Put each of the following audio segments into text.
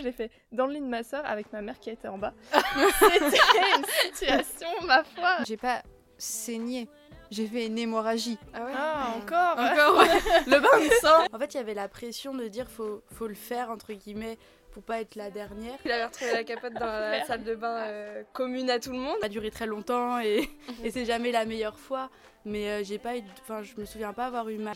j'ai fait dans le lit de ma soeur avec ma mère qui était en bas. C'était une situation, ma foi. J'ai pas saigné. J'ai fait une hémorragie. Ah ouais Ah, encore Encore Le bain de sang En fait, il y avait la pression de dire faut, faut le faire, entre guillemets, pour pas être la dernière. Il avait retrouvé la capote dans la salle de bain euh, commune à tout le monde. Ça a duré très longtemps et, et c'est jamais la meilleure fois. Mais euh, j'ai pas eu. Enfin, je me souviens pas avoir eu mal.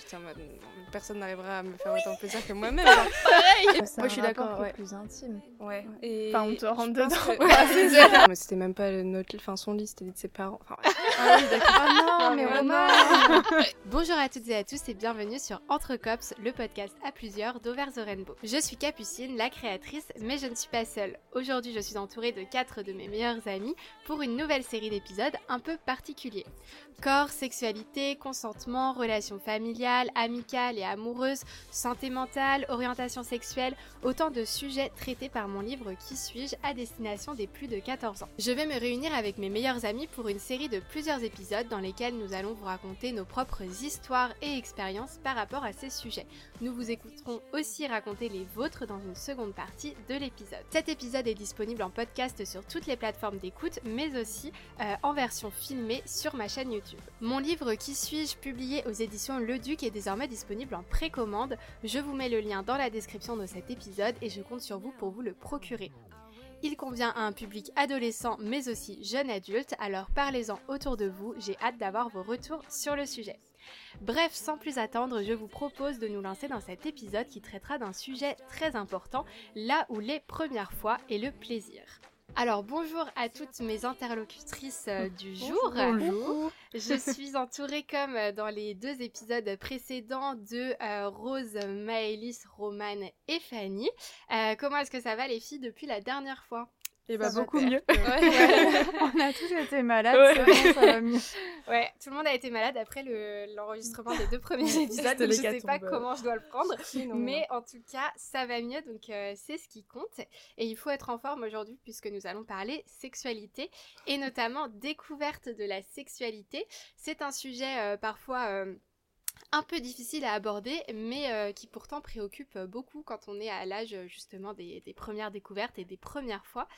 Personne n'arrivera à me faire autant plaisir que moi-même. Pareil Moi, je suis d'accord, ouais. plus intime. ouais. Et Enfin, on te rentre dedans. que- Ouais, c'était même pas notre, enfin son lit, c'était de ses parents. Enfin, Ah oui, d'accord. Ah non, mais Ouais, Romain Bonjour à toutes et à tous et bienvenue sur Entre Cops, le podcast à plusieurs d'Over the Rainbow. Je suis Capucine, la créatrice, mais je ne suis pas seule. Aujourd'hui, je suis entourée de quatre de mes meilleurs amis pour une nouvelle série d'épisodes un peu particuliers. Corps, sexualité, consentement, relations familiales, amicales et amoureuses, santé mentale, orientation sexuelle, autant de sujets traités par mon livre Qui suis-je à destination des plus de 14 ans. Je vais me réunir avec mes meilleurs amis pour une série de plusieurs épisodes dans lesquels nous allons vous raconter nos propres histoires et expériences par rapport à ces sujets. Nous vous écouterons aussi raconter les vôtres dans une seconde partie de l'épisode. Cet épisode est disponible en podcast sur toutes les plateformes d'écoute, mais aussi euh, en version filmée sur ma chaîne YouTube. Mon livre Qui suis-je, publié aux éditions Le Duc, est désormais disponible en précommande. Je vous mets le lien dans la description de cet épisode et je compte sur vous pour vous le procurer. Il convient à un public adolescent mais aussi jeune adulte, alors parlez-en autour de vous, j'ai hâte d'avoir vos retours sur le sujet. Bref, sans plus attendre, je vous propose de nous lancer dans cet épisode qui traitera d'un sujet très important, là où les premières fois et le plaisir. Alors bonjour à toutes mes interlocutrices euh, du jour. Bonjour. Je suis entourée comme euh, dans les deux épisodes précédents de euh, Rose, Maëlys, Romane et Fanny. Comment est-ce que ça va les filles depuis la dernière fois? Et bah Ça va beaucoup mieux. On a tous été malades, Ouais. bon, ça va mieux. Ouais, tout le monde a été malade après le- l'enregistrement des deux premiers épisodes, donc je sais l'hécatombe. pas comment je dois le prendre. Non, Mais en tout cas, ça va mieux, donc euh, c'est ce qui compte. Et il faut être en forme aujourd'hui puisque nous allons parler sexualité et notamment découverte de la sexualité. C'est un sujet euh, parfois euh, un peu difficile à aborder, mais euh, qui pourtant préoccupe beaucoup quand on est à l'âge euh, justement des, des premières découvertes et des premières fois.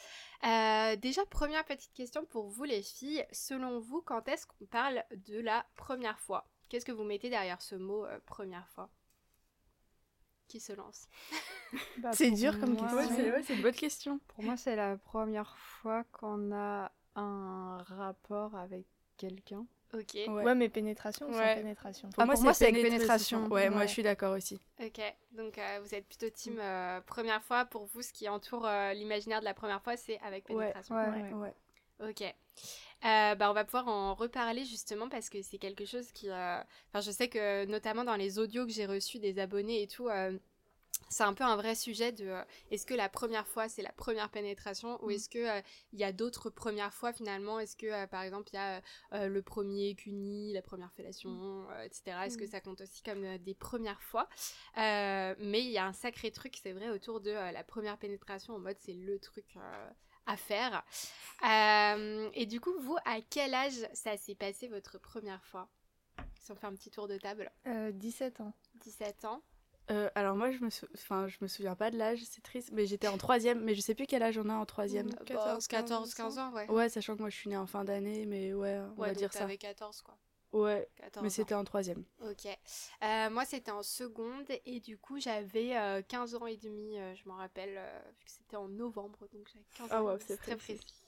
Euh, déjà, première petite question pour vous les filles. Selon vous, quand est-ce qu'on parle de la première fois? Qu'est-ce que vous mettez derrière ce mot euh, première fois? Qui se lance? Bah, C'est dur comme moi, question. Ouais, c'est ouais, c'est une bonne question. Pour moi, c'est la première fois qu'on a un rapport avec quelqu'un. Ok, Ouais. Ouais, mais pénétration, Ouais. sans pénétration. Ah, pour moi, c'est avec pénétration. Ouais, moi je suis d'accord aussi. ok. Donc euh, vous êtes plutôt team euh, première fois. Pour vous, ce qui entoure euh, l'imaginaire de la première fois, c'est avec Ouais, pénétration. Ouais. Ouais. Ok. Euh, bah, on va pouvoir en reparler justement parce que c'est quelque chose qui... euh, Enfin, je sais que notamment dans les audios que j'ai reçus des abonnés et tout, euh, c'est un peu un vrai sujet de... euh, est-ce que la première fois, c'est la première pénétration ou est-ce que euh, il y a d'autres premières fois finalement? Est-ce que, euh, par exemple, il y a le premier cuni, la première fellation, euh, etc. Est-ce que ça compte aussi comme des premières fois? Mais il y a un sacré truc, c'est vrai, autour de la première pénétration en mode c'est le truc... à faire. Et du coup, vous, à quel âge ça s'est passé votre première fois? Si on fait un petit tour de table, Euh, 17 ans. 17 ans. Euh, alors moi je me, sou- enfin, je me souviens pas de l'âge, c'est triste, mais j'étais en troisième, mais je sais plus quel âge on a en troisième. Euh, 14, 14, 15 ans, ouais. Ouais, sachant que moi je suis née en fin d'année, mais ouais, on Ouais, va donc dire ça. t'avais 14, quoi. Ouais, 14 mais c'était en troisième. Ok. Euh, moi, c'était en seconde et du coup, j'avais euh, 15 ans et demi, euh, je m'en rappelle, euh, vu que c'était en novembre, donc j'avais 15 Ah ans. et ouais, c'est très précis. précis.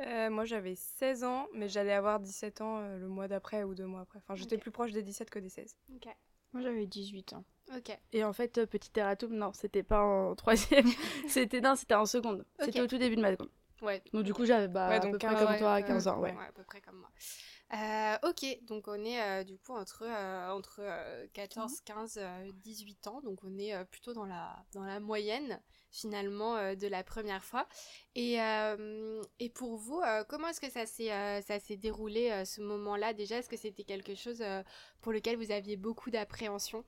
Euh, moi j'avais 16 ans, mais j'allais avoir 17 ans euh, le mois d'après ou deux mois après. Enfin, j'étais Ok. plus proche des 17 que des 16. Ok. Moi, j'avais 18 ans. Et en fait, euh, petit erratum, non, c'était pas en troisième, c'était non, c'était en seconde. C'était au tout début de ma seconde. Ouais. Donc du coup, j'avais bah, Ouais, à peu près 15, comme ouais, toi, à ouais, 15 ans, ouais. à peu près comme moi. Euh, ok, donc on est euh, du coup entre, entre euh, 14, 15, euh, 18 ans, donc on est plutôt dans la, dans la moyenne finalement de la première fois. Et, et pour vous, comment est-ce que ça s'est déroulé ce moment-là déjà? Est-ce que c'était quelque chose pour lequel vous aviez beaucoup d'appréhension?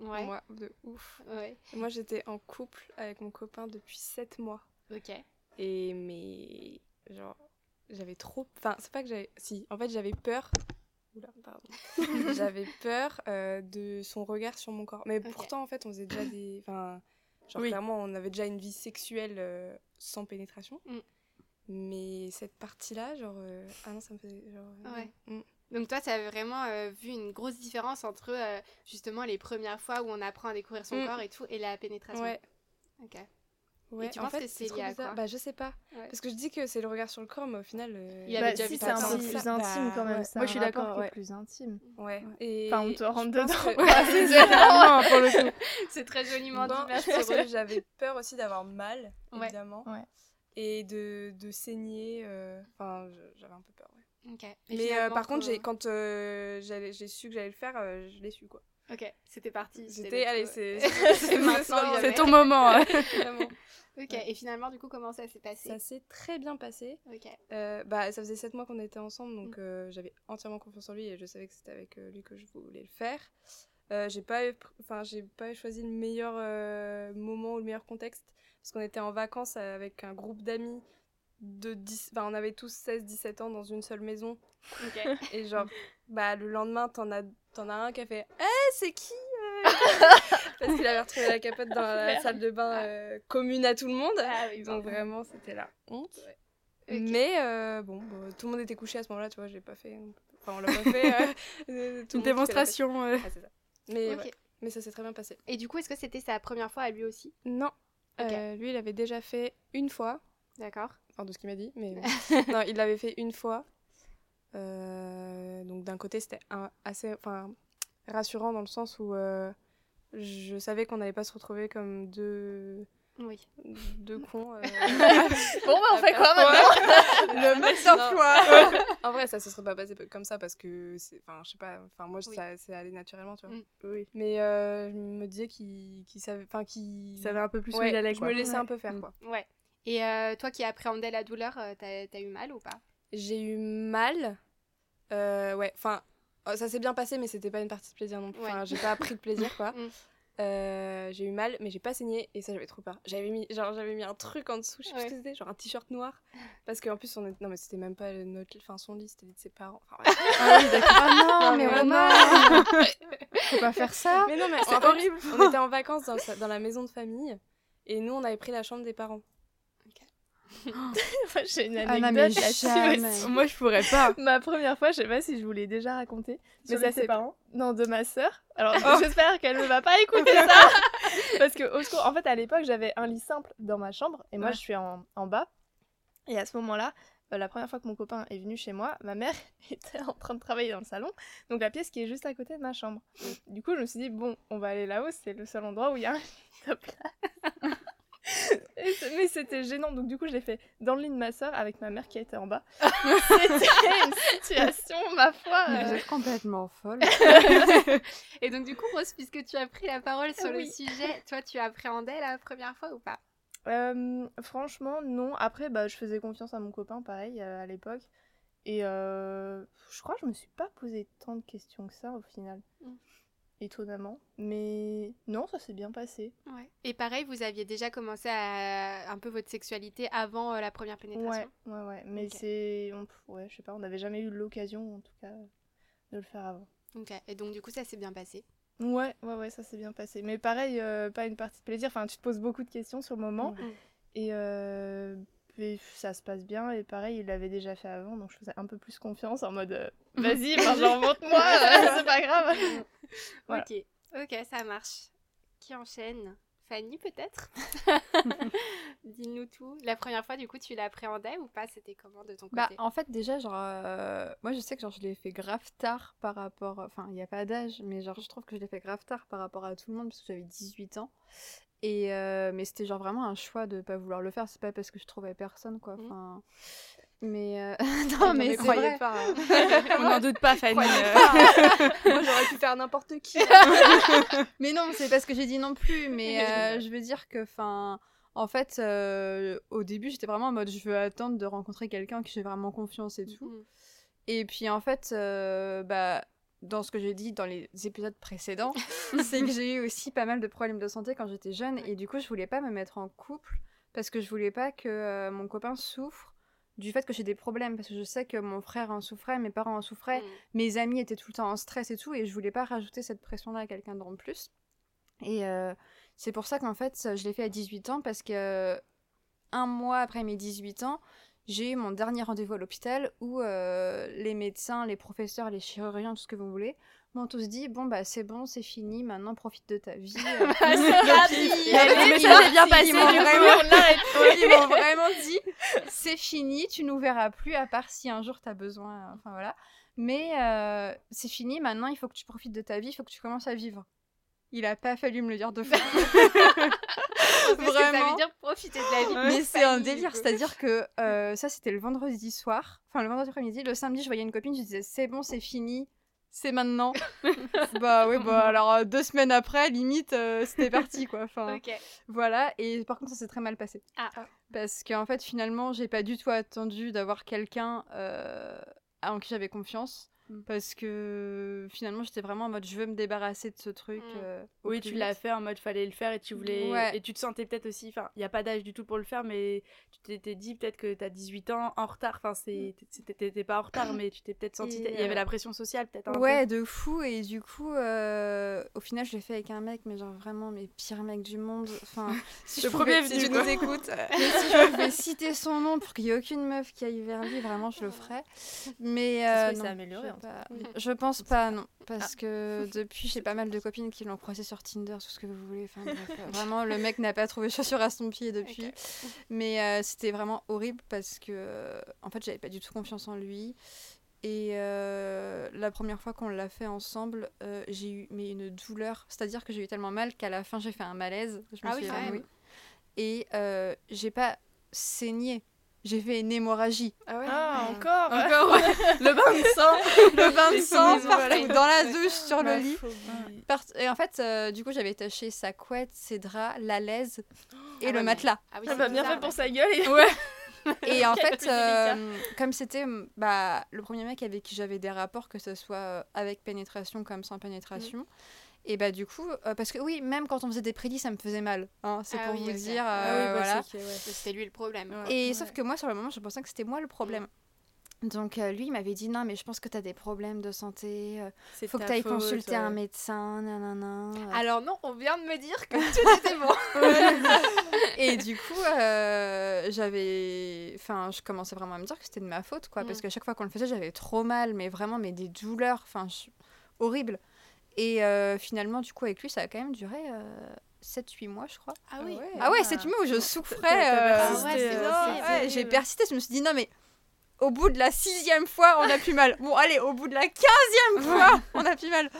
Ouais. Moi, de ouf. Ouais. Moi j'étais en couple avec mon copain depuis 7 mois. Ok. Et mais genre j'avais trop enfin c'est pas que j'avais si en fait j'avais peur Oula, pardon. j'avais peur euh, de son regard sur mon corps mais pourtant en fait on faisait déjà des enfin Genre Oui. clairement, on avait déjà une vie sexuelle euh, sans pénétration. Mm. Mais cette partie-là, genre... euh, Ah non, ça me faisait... Genre, Ouais. mm. Donc toi, tu as vraiment euh, vu une grosse différence entre euh, justement les premières fois où on apprend à découvrir son Mm. corps et tout et la pénétration. Ouais. Ok. Ouais, tu en penses fait, que c'est lié à bizarre. quoi Bah, je sais pas. Ouais. Parce que je dis que c'est le regard sur le corps, mais au final. euh, Il y avait Bah, déjà si, c'est un peu plus ça. intime Bah, quand même. ouais. c'est Moi, un je suis d'accord, qui est ouais. plus intime. Ouais. Et Enfin, on te rentre dedans. que- c'est C'est vraiment, pour le coup. C'est très joliment Bon, dit, je pense que j'avais peur aussi d'avoir mal, évidemment. Ouais. Et de, de saigner. euh, Enfin, j'avais un peu peur. ouais. Mais euh, par contre, j'ai, quand euh, j'ai su que j'allais le faire, euh, je l'ai su quoi. Ok, c'était parti. C'était, le allez, c'est, C'est maintenant, C'est ton moment. hein. Ok, et finalement, du coup, comment ça s'est passé? Ça s'est très bien passé. Ok. Euh, bah, ça faisait 7 mois qu'on était ensemble, Mm. donc euh, j'avais entièrement confiance en lui et je savais que c'était avec euh, lui que je voulais le faire. Euh, j'ai pas, enfin, j'ai pas choisi le meilleur euh, moment ou le meilleur contexte parce qu'on était en vacances avec un groupe d'amis de 10, enfin, on avait tous 16-17 ans dans une seule maison et genre, bah, le lendemain, t'en as, t'en as un qui a fait Eh, c'est qui euh? Parce qu'il avait retrouvé la capote dans la salle de bain euh, commune à tout le monde. Ah oui, Donc vraiment, c'était la honte. Mais euh, bon, bah, tout le monde était couché à ce moment-là, tu vois, je l'ai pas fait. Enfin, on l'a pas fait. Une démonstration. Ah, ça. Mais, ouais, mais ça s'est très bien passé. Et du coup, est-ce que c'était sa première fois à lui aussi? Non, lui, il avait déjà fait une fois, D'accord. Enfin de ce qu'il m'a dit, mais non, il l'avait fait une fois. Euh, donc d'un côté, c'était assez, enfin, rassurant dans le sens où euh, je savais qu'on n'allait pas se retrouver comme deux, Oui. deux cons. euh, Bon, bah, on fait quoi maintenant? Le mec d'emploi. en vrai, ça se serait pas passé comme ça parce que, c'est- enfin, je sais pas, enfin, moi, Oui. ça c'est allé naturellement, tu vois. Mm. Oui. Mais euh, je me disais qu'il qu'il savait, enfin, qu'il Il savait un peu plus où il allait. je quoi. me laissais Ouais. un peu faire, Mm. quoi. Ouais. Et euh, toi qui appréhendais la douleur, euh, t'as eu mal ou pas? J'ai eu mal. Euh, ouais, enfin, oh, ça s'est bien passé, mais c'était pas une partie de plaisir non plus. Ouais. Enfin, j'ai pas appris le plaisir, quoi. Mm. Euh, j'ai eu mal, mais j'ai pas saigné et ça j'avais trop peur. J'avais mis, genre j'avais mis un truc en dessous, je sais plus ce que c'était, genre un t-shirt noir, parce qu'en plus on est, non mais c'était même pas notre, enfin son lit, c'était le lit de ses parents. Enfin, ouais. Ah oui, d'accord. Ah non, Non, mais Romain Faut pas faire ça mais non mais C'est en fait, horrible. on était en vacances dans, sa- dans la maison de famille et nous on avait pris la chambre des parents. Moi, J'ai une Ah non, anecdote mais là-dessus jamais. aussi. Moi, je pourrais pas. Ma première fois, je sais pas si je vous l'ai déjà raconté, mais Sur c'est parents? Non, de ma sœur. Alors Oh. j'espère qu'elle ne va pas écouter ça. Parce que au secours, en fait, à l'époque, j'avais un lit simple dans ma chambre et moi, Ouais. je suis en, en bas. Et à ce moment-là, euh, la première fois que mon copain est venu chez moi, ma mère était en train de travailler dans le salon, donc la pièce qui est juste à côté de ma chambre. Du coup, je me suis dit, bon, on va aller là-haut, c'est le seul endroit où il y a un. Et c'est- Mais c'était gênant, donc du coup, je l'ai fait dans le lit de ma soeur avec ma mère qui était en bas. C'était une situation, ma foi. Euh, Vous êtes complètement folle. Et donc du coup, Rose, puisque tu as pris la parole sur le sujet, toi tu appréhendais la première fois ou pas? Euh, franchement, non. Après, bah, je faisais confiance à mon copain, pareil, euh, à l'époque. Et euh, je crois que je me suis pas posé tant de questions que ça, au final. Mm. Étonnamment. Mais non, ça s'est bien passé. Ouais. Et pareil, vous aviez déjà commencé à un peu votre sexualité avant euh, la première Ouais, pénétration? Ouais, ouais. Mais Ok. c'est... on- Ouais, je sais pas, on n'avait jamais eu l'occasion, en tout cas, de le faire avant. Ok. Et donc du coup, ça s'est bien passé? Ouais, ouais, ouais, ça s'est bien passé. Mais pareil, euh, pas une partie de plaisir. Enfin, tu te poses beaucoup de questions sur le moment. Et, euh, ça se passe bien. Et pareil, il l'avait déjà fait avant. Donc je faisais un peu plus confiance en mode euh, vas-y, enfin, genre montre-moi, euh, c'est pas grave. Voilà. Ok. Ok, ça marche. Qui enchaîne? Fanny peut-être? Dis-nous tout. La première fois, du coup, tu l'appréhendais ou pas? C'était comment de ton côté? Bah, en fait, déjà, genre, euh, moi, je sais que genre, je l'ai fait grave tard par rapport. Enfin, il n'y a pas d'âge, mais genre, je trouve que je l'ai fait grave tard par rapport à tout le monde parce que j'avais 18 ans. Et euh, mais c'était genre vraiment un choix de pas vouloir le faire. C'est pas parce que je trouvais personne, quoi. Mhm. Enfin. Mais. euh, non, mais c'est croyez vrai. pas. hein. On n'en doute pas, Fanny. Euh. pas. Moi j'aurais pu faire n'importe qui. hein. Mais non, c'est pas ce que j'ai dit non plus. Mais euh, je veux dire que, enfin, en fait, euh, au début, j'étais vraiment en mode, je veux attendre de rencontrer quelqu'un en qui j'ai vraiment confiance et tout. Mm. Et puis en fait, euh, bah, dans ce que j'ai dit dans les épisodes précédents, c'est que j'ai eu aussi pas mal de problèmes de santé quand j'étais jeune. Et du coup, je voulais pas me mettre en couple parce que je voulais pas que euh, mon copain souffre du fait que j'ai des problèmes. Parce que je sais que mon frère en souffrait, mes parents en souffraient Mm. mes amis étaient tout le temps en stress et tout, et je voulais pas rajouter cette pression-là à quelqu'un d'en plus. Et, euh, C'est pour ça qu'en fait, je l'ai fait à 18 ans parce que un mois après mes 18 ans, j'ai eu mon dernier rendez-vous à l'hôpital où euh, les médecins, les professeurs, les chirurgiens, tout ce que vous voulez, m'ont tous dit bon bah c'est bon, c'est fini, maintenant profite de ta vie. euh. Le message est bien passé, Ils m'ont vraiment, dit c'est fini, tu nous verras plus à part si un jour tu as besoin. Enfin voilà. Mais euh, c'est fini, maintenant il faut que tu profites de ta vie, il faut que tu commences à vivre. Il a pas fallu me le dire deux fois. Que ça Vraiment. veut dire profiter de la vie. Mais c'est un délire, c'est-à-dire que euh, ça c'était le vendredi soir, enfin le vendredi après-midi, le samedi je voyais une copine, je disais c'est bon, c'est fini, c'est maintenant. bah oui, bah alors euh, deux semaines après, limite, euh, c'était parti quoi. Enfin, voilà, et par contre ça s'est très mal passé. Ah. Parce qu'en fait finalement j'ai pas du tout attendu d'avoir quelqu'un en qui j'avais confiance. Mm. Parce que finalement j'étais vraiment en mode je veux me débarrasser de ce truc. Mm. euh, Oui, tu l'as fait en mode fallait le faire et tu voulais Ouais. et tu te sentais peut-être aussi enfin, il y a pas d'âge du tout pour le faire mais tu t'étais dit peut-être que tu as 18 ans en retard enfin c'est c'était- t'étais pas en retard mais tu t'es peut-être senti Et, il y avait euh, la pression sociale peut-être peu. Ouais, de fou. Et du coup, euh, au final, je l'ai fait avec un mec, mais genre vraiment, mes pires mecs du monde. Enfin, si Le je pouvais- premier si venu, tu nous écoutes, si je pouvais citer son nom pour qu'il n'y ait aucune meuf qui aille vers lui, vraiment, je le ferais. Mais Ça euh, amélioré, sais pas. je pense pas, non. Parce que depuis, j'ai pas mal de copines qui l'ont croisé sur Tinder, tout ce que vous voulez. Enfin, bref, euh, vraiment, le mec n'a pas trouvé chaussure à son pied depuis. Mais euh, c'était vraiment horrible parce que, en fait, j'avais pas du tout confiance en lui. Et euh, la première fois qu'on l'a fait ensemble, euh, j'ai eu mais une douleur. C'est-à-dire que j'ai eu tellement mal qu'à la fin, j'ai fait un malaise. Je me Ah suis oui, quand évanouie. même. Et euh, j'ai pas saigné. J'ai fait une hémorragie. Ah ouais. Ah, encore Encore ouais. le bain de sang. Le bain de sang partout, dans la douche, sur le lit. Part- Et en fait, euh, du coup, j'avais taché sa couette, ses draps, la laise et Ah le ouais, matelas. Ah oui, Ça c'est va bien fait pour sa gueule. Et... Ouais. Et en fait, euh, comme c'était mm, bah, le premier mec avec qui j'avais des rapports, que ce soit euh, avec pénétration comme sans pénétration, et bah du coup, euh, parce que oui, même quand on faisait des prédits, ça me faisait mal. hein, c'est Ah pour oui, vous dire. Ah oui, euh, bah, voilà. ouais. C'était lui le problème. Ouais. Et Ouais. sauf que moi, sur le moment, je pensais que c'était moi le problème. Donc euh, lui, il m'avait dit non, mais je pense que tu as des problèmes de santé. euh, faut que tu ailles consulter un médecin, nanana. euh. Alors non, on vient de me dire que tout était bon. Et du coup, euh, j'avais. Enfin, je commençais vraiment à me dire que c'était de ma faute, quoi. Parce Mm. qu'à chaque fois qu'on le faisait, j'avais trop mal, mais vraiment, mais des douleurs, enfin, je- horribles. Et euh, finalement, du coup, avec lui, ça a quand même duré 7-8 mois, je crois. Ah oui. ouais. Ah ouais, Ah. 7-8 mois où je souffrais. euh, Ah ouais, c'est euh, ouais, j'ai persisté, je me suis dit, non, mais au bout de la sixième fois, on a plus mal. Bon, allez, au bout de la quinzième fois, on a plus mal.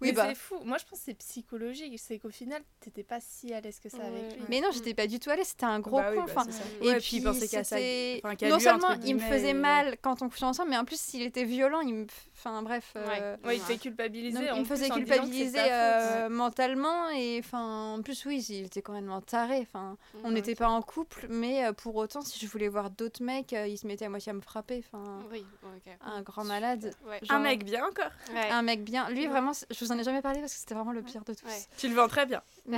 Oui, bah. c'est fou. Moi, je pense que c'est psychologique. C'est qu'au final, t'étais pas si à l'aise que ça Ouais. avec lui. Mais non, j'étais pas du tout allée, c'était un gros Bah oui, con. bah. Et Ouais, puis, il pensait qu'à ça. enfin, non lui, seulement il me faisait mal quand on couchait ensemble, mais en plus s'il était violent, il me, enfin bref, euh, Ouais, il te fait culpabiliser. en il me faisait culpabiliser euh, mentalement et enfin en plus oui, il était complètement taré. Enfin, on n'était pas en couple, mais euh, pour autant, si je voulais voir d'autres mecs, il se mettait à moitié à me frapper. Enfin, Oui, ok. un grand malade. Un mec bien encore. Un mec bien. Lui vraiment, je vous en ai jamais parlé parce que c'était vraiment le pire de tous. Ouais. Tu le vends très bien.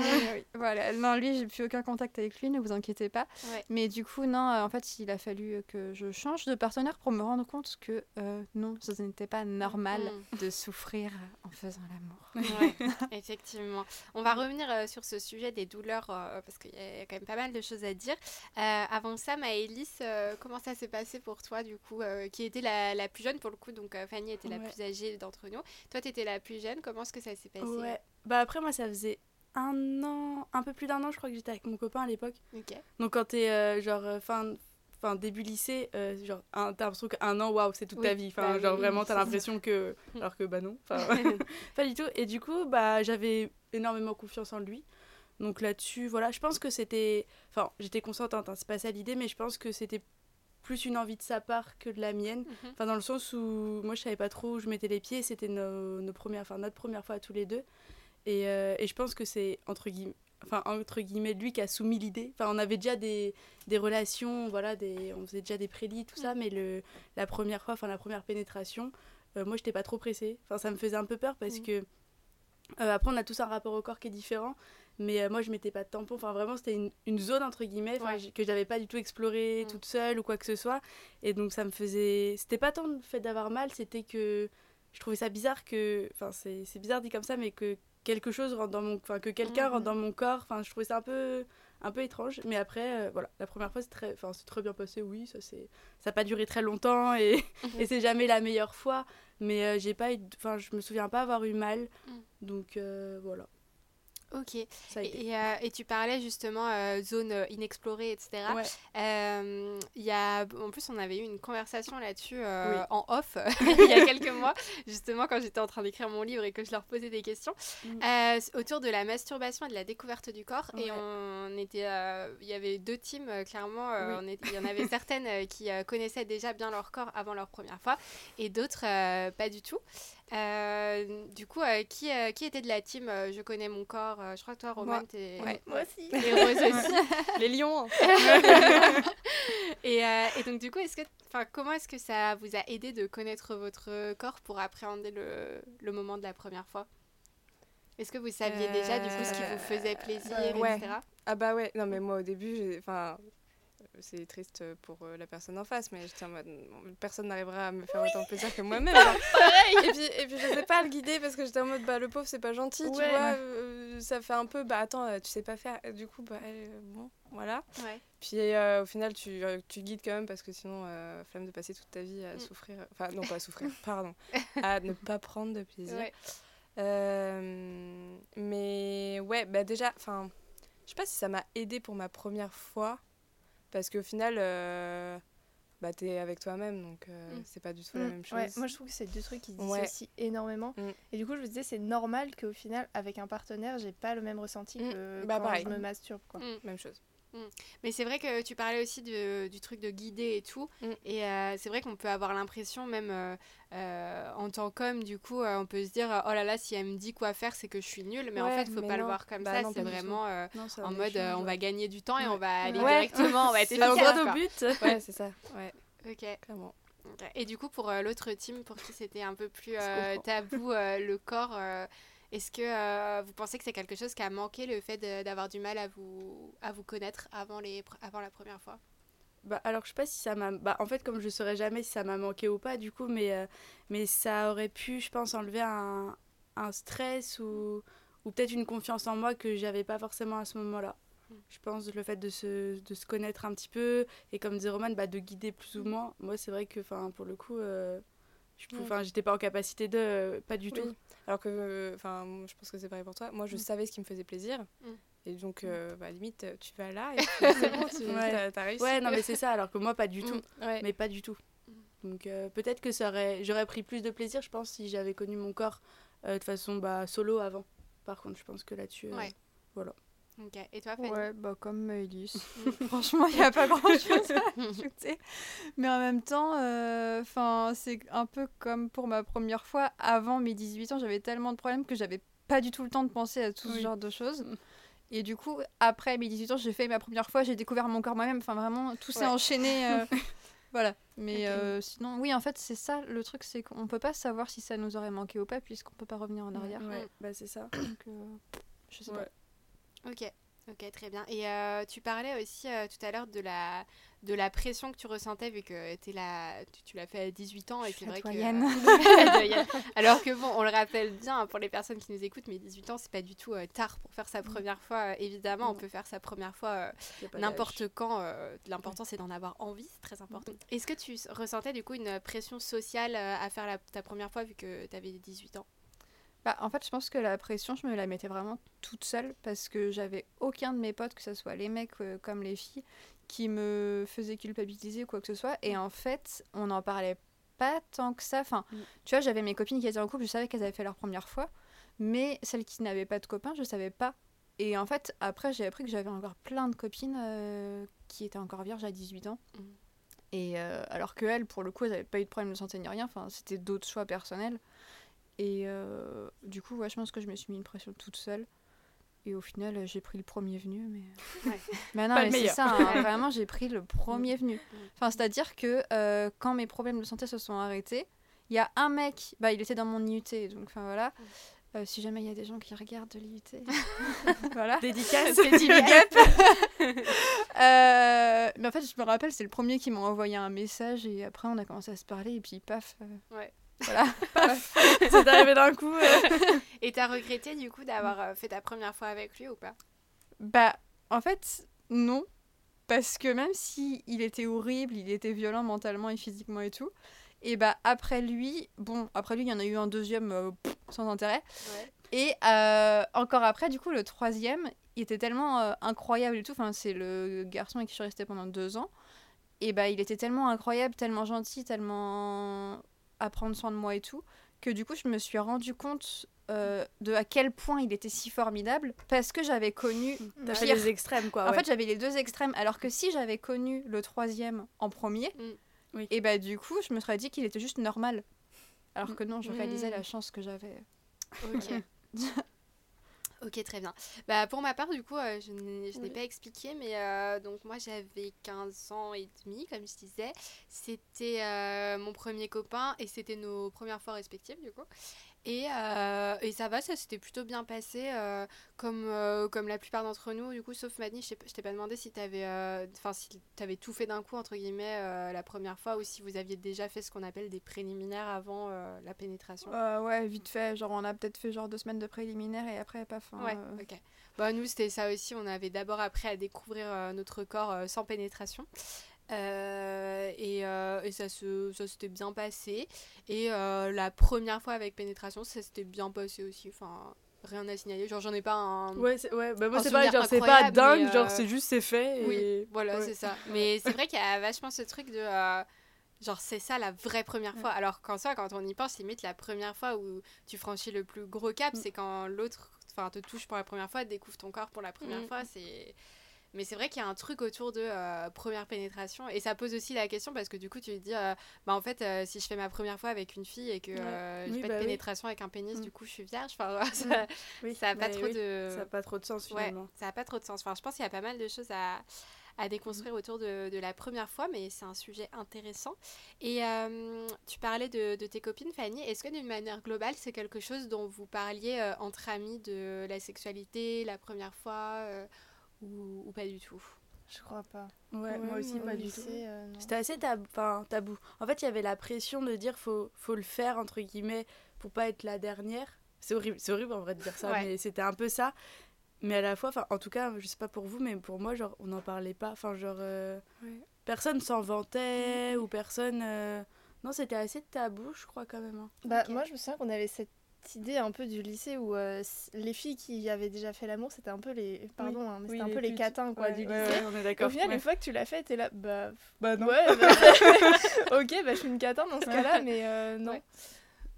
Voilà. Non, lui, j'ai plus aucun contact avec lui, ne vous inquiétez pas. Ouais. Mais du coup, non, euh, en fait, il a fallu euh, que je change de partenaire pour me rendre compte que euh, non, ce n'était pas normal Mm. de souffrir en faisant l'amour. Ouais, effectivement. On va revenir euh, sur ce sujet des douleurs euh, parce qu'il y a quand même pas mal de choses à dire. Euh, avant ça, Maëlys, euh, comment ça s'est passé pour toi du coup euh, Qui était la, la plus jeune pour le coup Donc euh, Fanny était la Ouais. plus âgée d'entre nous. Toi, tu étais la plus jeune. Comment est-ce que ça s'est passé Ouais. Bah après moi ça faisait un an, un peu plus d'un an je crois que j'étais avec mon copain à l'époque. Ok. Donc quand t'es euh, genre euh, fin Enfin, début lycée, euh, genre, un- t'as l'impression qu'un an, waouh, c'est toute Oui, ta vie. Enfin, bah genre, oui, vraiment, t'as l'impression que. Alors que, bah non. Pas du tout. Et du coup, bah, j'avais énormément confiance en lui. Donc là-dessus, voilà, je pense que c'était. Enfin, j'étais consentante, hein, c'est pas ça l'idée, mais je pense que c'était plus une envie de sa part que de la mienne. Mhm. Enfin, dans le sens où moi, je savais pas trop où je mettais les pieds. C'était nos, nos premières, enfin, notre première fois à tous les deux. Et, euh, et je pense que c'est entre guillemets, enfin, entre guillemets, lui qui a soumis l'idée. Enfin, on avait déjà des, des relations, voilà, des, on faisait déjà des prédits, tout ça, mais le, la première fois, enfin, la première pénétration, euh, moi, j'étais pas trop pressée. Enfin, ça me faisait un peu peur parce Mhm. que euh, après, on a tous un rapport au corps qui est différent. Mais euh, moi, je mettais pas de tampon. Enfin, vraiment, c'était une, une zone, entre guillemets, Ouais. que j'avais pas du tout explorée Mm. toute seule ou quoi que ce soit. Et donc, ça me faisait. C'était pas tant le fait d'avoir mal, c'était que je trouvais ça bizarre que. Enfin, c'est bizarre dit comme ça, mais que quelque chose rentre dans mon enfin que quelqu'un rentre dans mon corps enfin je trouvais ça un peu un peu étrange mais après euh, voilà la première fois c'est très enfin c'est très bien passé oui ça c'est ça n'a pas duré très longtemps et, et c'est jamais la meilleure fois mais euh, j'ai pas enfin je me souviens pas avoir eu mal Mhm. donc euh, voilà Ok. Et, euh, et tu parlais justement euh, zone euh, inexplorée, etc. ouais Euh, il y a, en plus, on avait eu une conversation là-dessus Oui. en off il y a quelques mois, justement quand j'étais en train d'écrire mon livre et que je leur posais des questions Mm. autour de la masturbation et de la découverte du corps. Et on était, il y avait deux teams clairement. Oui. il y en avait certaines qui connaissaient déjà bien leur corps avant leur première fois et d'autres pas du tout. Euh, du coup, euh, qui, euh, qui était de la team euh, Je connais mon corps. euh, je crois que toi, Roman, Moi. t'es Ouais. Moi aussi. t'es heureuse aussi. Les lions. et, euh, et donc du coup, est-ce que, enfin, comment est-ce que ça vous a aidé de connaître votre corps pour appréhender le, le moment de la première fois? Est-ce que vous saviez déjà du coup ce qui vous faisait plaisir, Euh, ouais. etc. Ah bah ouais, non mais moi au début, j'ai- enfin, c'est triste pour euh, la personne en face, mais j'étais en mode, personne n'arrivera à me faire autant plaisir que moi-même. et puis et puis je sais pas le guider parce que j'étais en mode, bah le pauvre c'est pas gentil, tu vois, euh, ça fait un peu, bah attends, euh, tu sais pas faire, du coup bah euh, bon, voilà. Ouais. Puis au final tu, tu guides quand même parce que sinon, flemme de passer toute ta vie à Mm. souffrir, enfin non pas à souffrir, pardon, à ne pas prendre de plaisir. Ouais. Mais ouais, bah déjà, enfin, je sais pas si ça m'a aidé pour ma première fois, parce qu'au final, euh, bah t'es avec toi-même, donc euh, Mm. c'est pas du tout la Mm, même chose. ouais, moi je trouve que c'est deux trucs qui se Ouais. dissocient énormément. Mm. Et du coup, je me disais, c'est normal qu'au final, avec un partenaire, j'ai pas le même ressenti Mm. que Bah, quand pareil. je me masturbe. Quoi. Mm. Même chose. Mais c'est vrai que tu parlais aussi de- du truc de guider et tout. Mm. Et euh, c'est vrai qu'on peut avoir l'impression, même euh, euh, en tant qu'homme, du coup, on peut se dire oh là là, si elle me dit quoi faire, c'est que je suis nulle. Mais en fait, faut mais pas le voir comme Bah ça. c'est vraiment non, en mode on va gagner du temps et on va aller Ouais. directement, on va être efficace. au but Ouais, c'est ça. Ouais, Ok. clairement. Et du coup, pour l'autre team, pour qui c'était un peu plus tabou, le corps, est-ce que euh, vous pensez que c'est quelque chose qui a manqué, le fait d'avoir du mal à vous, à vous connaître avant, les, avant la première fois? Bah, alors, je sais pas si ça m'a. Bah, en fait, comme je saurais jamais si ça m'a manqué ou pas, du coup, mais, euh, mais ça aurait pu, je pense, enlever un, un stress ou, ou peut-être une confiance en moi que j'avais pas forcément à ce moment-là. Mm. Je pense le fait de se, de se connaître un petit peu et, comme disait Roman, bah, de guider plus ou moins. Moi, c'est vrai que, enfin, pour le coup, euh, je Ouais. enfin, j'étais pas en capacité de. euh, pas du Oui. tout. Alors que, enfin, je pense que c'est pareil pour toi. Moi, je Mm. savais ce qui me faisait plaisir. Mm. Et donc, euh, bah, limite, tu vas là et puis c'est bon, tu Ouais. t'as- réussi. Ouais, non, mais c'est ça, alors que moi, pas du tout. Mm, ouais. mais pas du tout. Donc euh, peut-être que ça aurait, j'aurais pris plus de plaisir, je pense, si j'avais connu mon corps euh, de façon bah, solo avant. Par contre, je pense que là-dessus, euh, Ouais. voilà. Ok. Et toi, Fanny Ouais, bah comme Elise. Franchement, il n'y a pas grand-chose à ajouter. Mais en même temps, euh, c'est un peu comme pour ma première fois. Avant mes 18 ans, j'avais tellement de problèmes que j'avais pas du tout le temps de penser à tout ce genre de choses. Mm. Et du coup, après mes 18 ans, j'ai fait ma première fois, j'ai découvert mon corps moi-même. Enfin, vraiment, tout s'est Ouais. enchaîné. euh, voilà. Mais euh, sinon, oui, en fait, c'est ça le truc, c'est qu'on peut pas savoir si ça nous aurait manqué ou pas, puisqu'on peut pas revenir en arrière. Ouais, Mm. bah c'est ça. Donc, euh, je sais Ouais. pas. Ok. Ok, très bien. Et euh, tu parlais aussi euh, tout à l'heure de la, de la pression que tu ressentais vu que là, tu, tu l'as fait à 18 ans et c'est vrai que... doyenne. Alors que bon, on le rappelle bien pour les personnes qui nous écoutent, mais 18 ans, c'est pas du tout euh, tard pour faire sa première fois. Euh, évidemment, on peut faire sa première fois euh, n'importe quand. euh, L'important, c'est d'en avoir envie, c'est très important. Est-ce que tu ressentais du coup une pression sociale euh, à faire la- ta première fois vu que tu avais 18 ans? Bah, en fait, je pense que la pression, je me la mettais vraiment toute seule parce que j'avais aucun de mes potes, que ce soit les mecs euh, comme les filles, qui me faisaient culpabiliser ou quoi que ce soit. Et en fait, on n'en parlait pas tant que ça. Enfin, Mm. tu vois, j'avais mes copines qui étaient en couple, je savais qu'elles avaient fait leur première fois, mais celles qui n'avaient pas de copains, je savais pas. Et en fait, après, j'ai appris que j'avais encore plein de copines euh, qui étaient encore vierges à 18 ans. Mm. Et euh, alors que elles, pour le coup, elles n'avaient pas eu de problème de santé ni rien. Enfin, c'était d'autres choix personnels. Et euh, du coup, ouais, je pense que je me suis mis une pression toute seule. Et au final, euh, j'ai pris le premier venu. Mais, Ouais. mais non, mais c'est ça. hein, vraiment, j'ai pris le premier venu. Mm. Enfin, c'est-à-dire que euh, quand mes problèmes de santé se sont arrêtés, il y a un mec, bah, il était dans mon IUT. Donc, enfin voilà. Mm. Euh, si jamais il y a des gens qui regardent l'IUT, voilà. Dédicace. Euh, mais en fait, je me rappelle, c'est le premier qui m'a envoyé un message et après on a commencé à se parler et puis paf. euh, Ouais. Voilà. C'est arrivé d'un coup. euh. Et t'as regretté du coup d'avoir euh, fait ta première fois avec lui ou pas? Bah, en fait, non. Parce que même si il était horrible, il était violent mentalement et physiquement et tout, et bah après lui, bon, après lui, il y en a eu un deuxième euh, pff, sans intérêt. Ouais. Et euh, encore après, du coup, le troisième, il était tellement incroyable et tout. Enfin, c'est le garçon avec qui je suis restée pendant deux ans. Et bah, il était tellement incroyable, tellement gentil, tellement à prendre soin de moi et tout, que du coup, je me suis rendu compte euh, de à quel point il était si formidable parce que j'avais connu. T'as fait pire. les extrêmes, quoi. En fait, j'avais les deux extrêmes. Alors que si j'avais connu le troisième en premier, Mm. Oui. et bah du coup, je me serais dit qu'il était juste normal. Alors que non, je Mm. réalisais la chance que j'avais. Ok. ok, très bien. Bah, pour ma part, du coup, euh, je n'ai je n'ai Oui. pas expliqué, mais euh, donc moi j'avais 15 ans et demi, comme je disais. C'était euh, mon premier copain et c'était nos premières fois respectives, du coup. Et, euh, et ça va, ça s'était plutôt bien passé, euh, comme, euh, comme la plupart d'entre nous, du coup, sauf Madny, je pas- je t'ai pas demandé si t'avais enfin, si tout fait d'un coup, entre guillemets, la première fois, ou si vous aviez déjà fait ce qu'on appelle des préliminaires avant la pénétration. Ouais, vite fait. Genre, on a peut-être fait genre deux semaines de préliminaire et après, paf. hein, Ouais, ok. Bah, nous, c'était ça aussi. On avait d'abord appris à découvrir notre corps sans pénétration. Euh, et, euh, et ça se ça s'était bien passé. Et euh, la première fois avec pénétration, ça s'était bien passé aussi. Enfin, rien à signaler. Genre, j'en ai pas un. Ouais, c'est- ouais. Bah, moi, c'est souvenir genre, c'est pas dingue, genre, c'est juste, c'est fait. Et... Oui, voilà, ouais. c'est ça. Mais c'est vrai qu'il y a vachement ce truc de. Genre, c'est ça la vraie première fois. Alors qu'en soi, quand on y pense, limite, la première fois où tu franchis le plus gros cap, Mm. c'est quand l'autre enfin, te touche pour la première fois, découvre ton corps pour la première Mm. fois. C'est. Mais c'est vrai qu'il y a un truc autour de euh, première pénétration. Et ça pose aussi la question parce que du coup, tu te dis, euh, bah en fait, euh, si je fais ma première fois avec une fille et que j'ai Oui, pas bah de oui. pénétration avec un pénis, Mm. du coup, je suis vierge. Enfin, ça, Oui, ça a pas bah trop de. Ça n'a pas trop de sens, Ouais, finalement. ça n'a pas trop de sens. Enfin, je pense qu'il y a pas mal de choses à, à déconstruire autour de, de la première fois, mais c'est un sujet intéressant. Et euh, tu parlais de, de tes copines, Fanny. Est-ce que d'une manière globale, c'est quelque chose dont vous parliez euh, entre amis de la sexualité, la première fois, euh, ou, ou pas du tout Je crois pas. Ouais, Ouais, moi aussi, moi pas du tout. lycée, euh. C'était assez tabou, enfin, tabou. En fait, il y avait la pression de dire faut, faut le faire, entre guillemets, pour pas être la dernière. C'est horrible, c'est horrible en vrai de dire ça, Ouais. mais c'était un peu ça. Mais à la fois, enfin, en tout cas, je sais pas pour vous, mais pour moi, genre, on n'en parlait pas. Enfin, genre, euh, Ouais. personne s'en vantait ou personne. euh, Non, c'était assez tabou, je crois, quand même. hein. Bah, moi, je me souviens qu'on avait cette idée un peu du lycée où euh, les filles qui avaient déjà fait l'amour, c'était un peu les. Pardon, hein, mais Oui, c'était un les peu les catins quoi, Ouais, du lycée. ouais, on est Au d'accord. final, ouais. une fois que tu l'as fait, t'es là, bah. Bah non. Ouais, bah, ok, bah je suis une catin dans ce cas-là, mais euh, non. Ouais.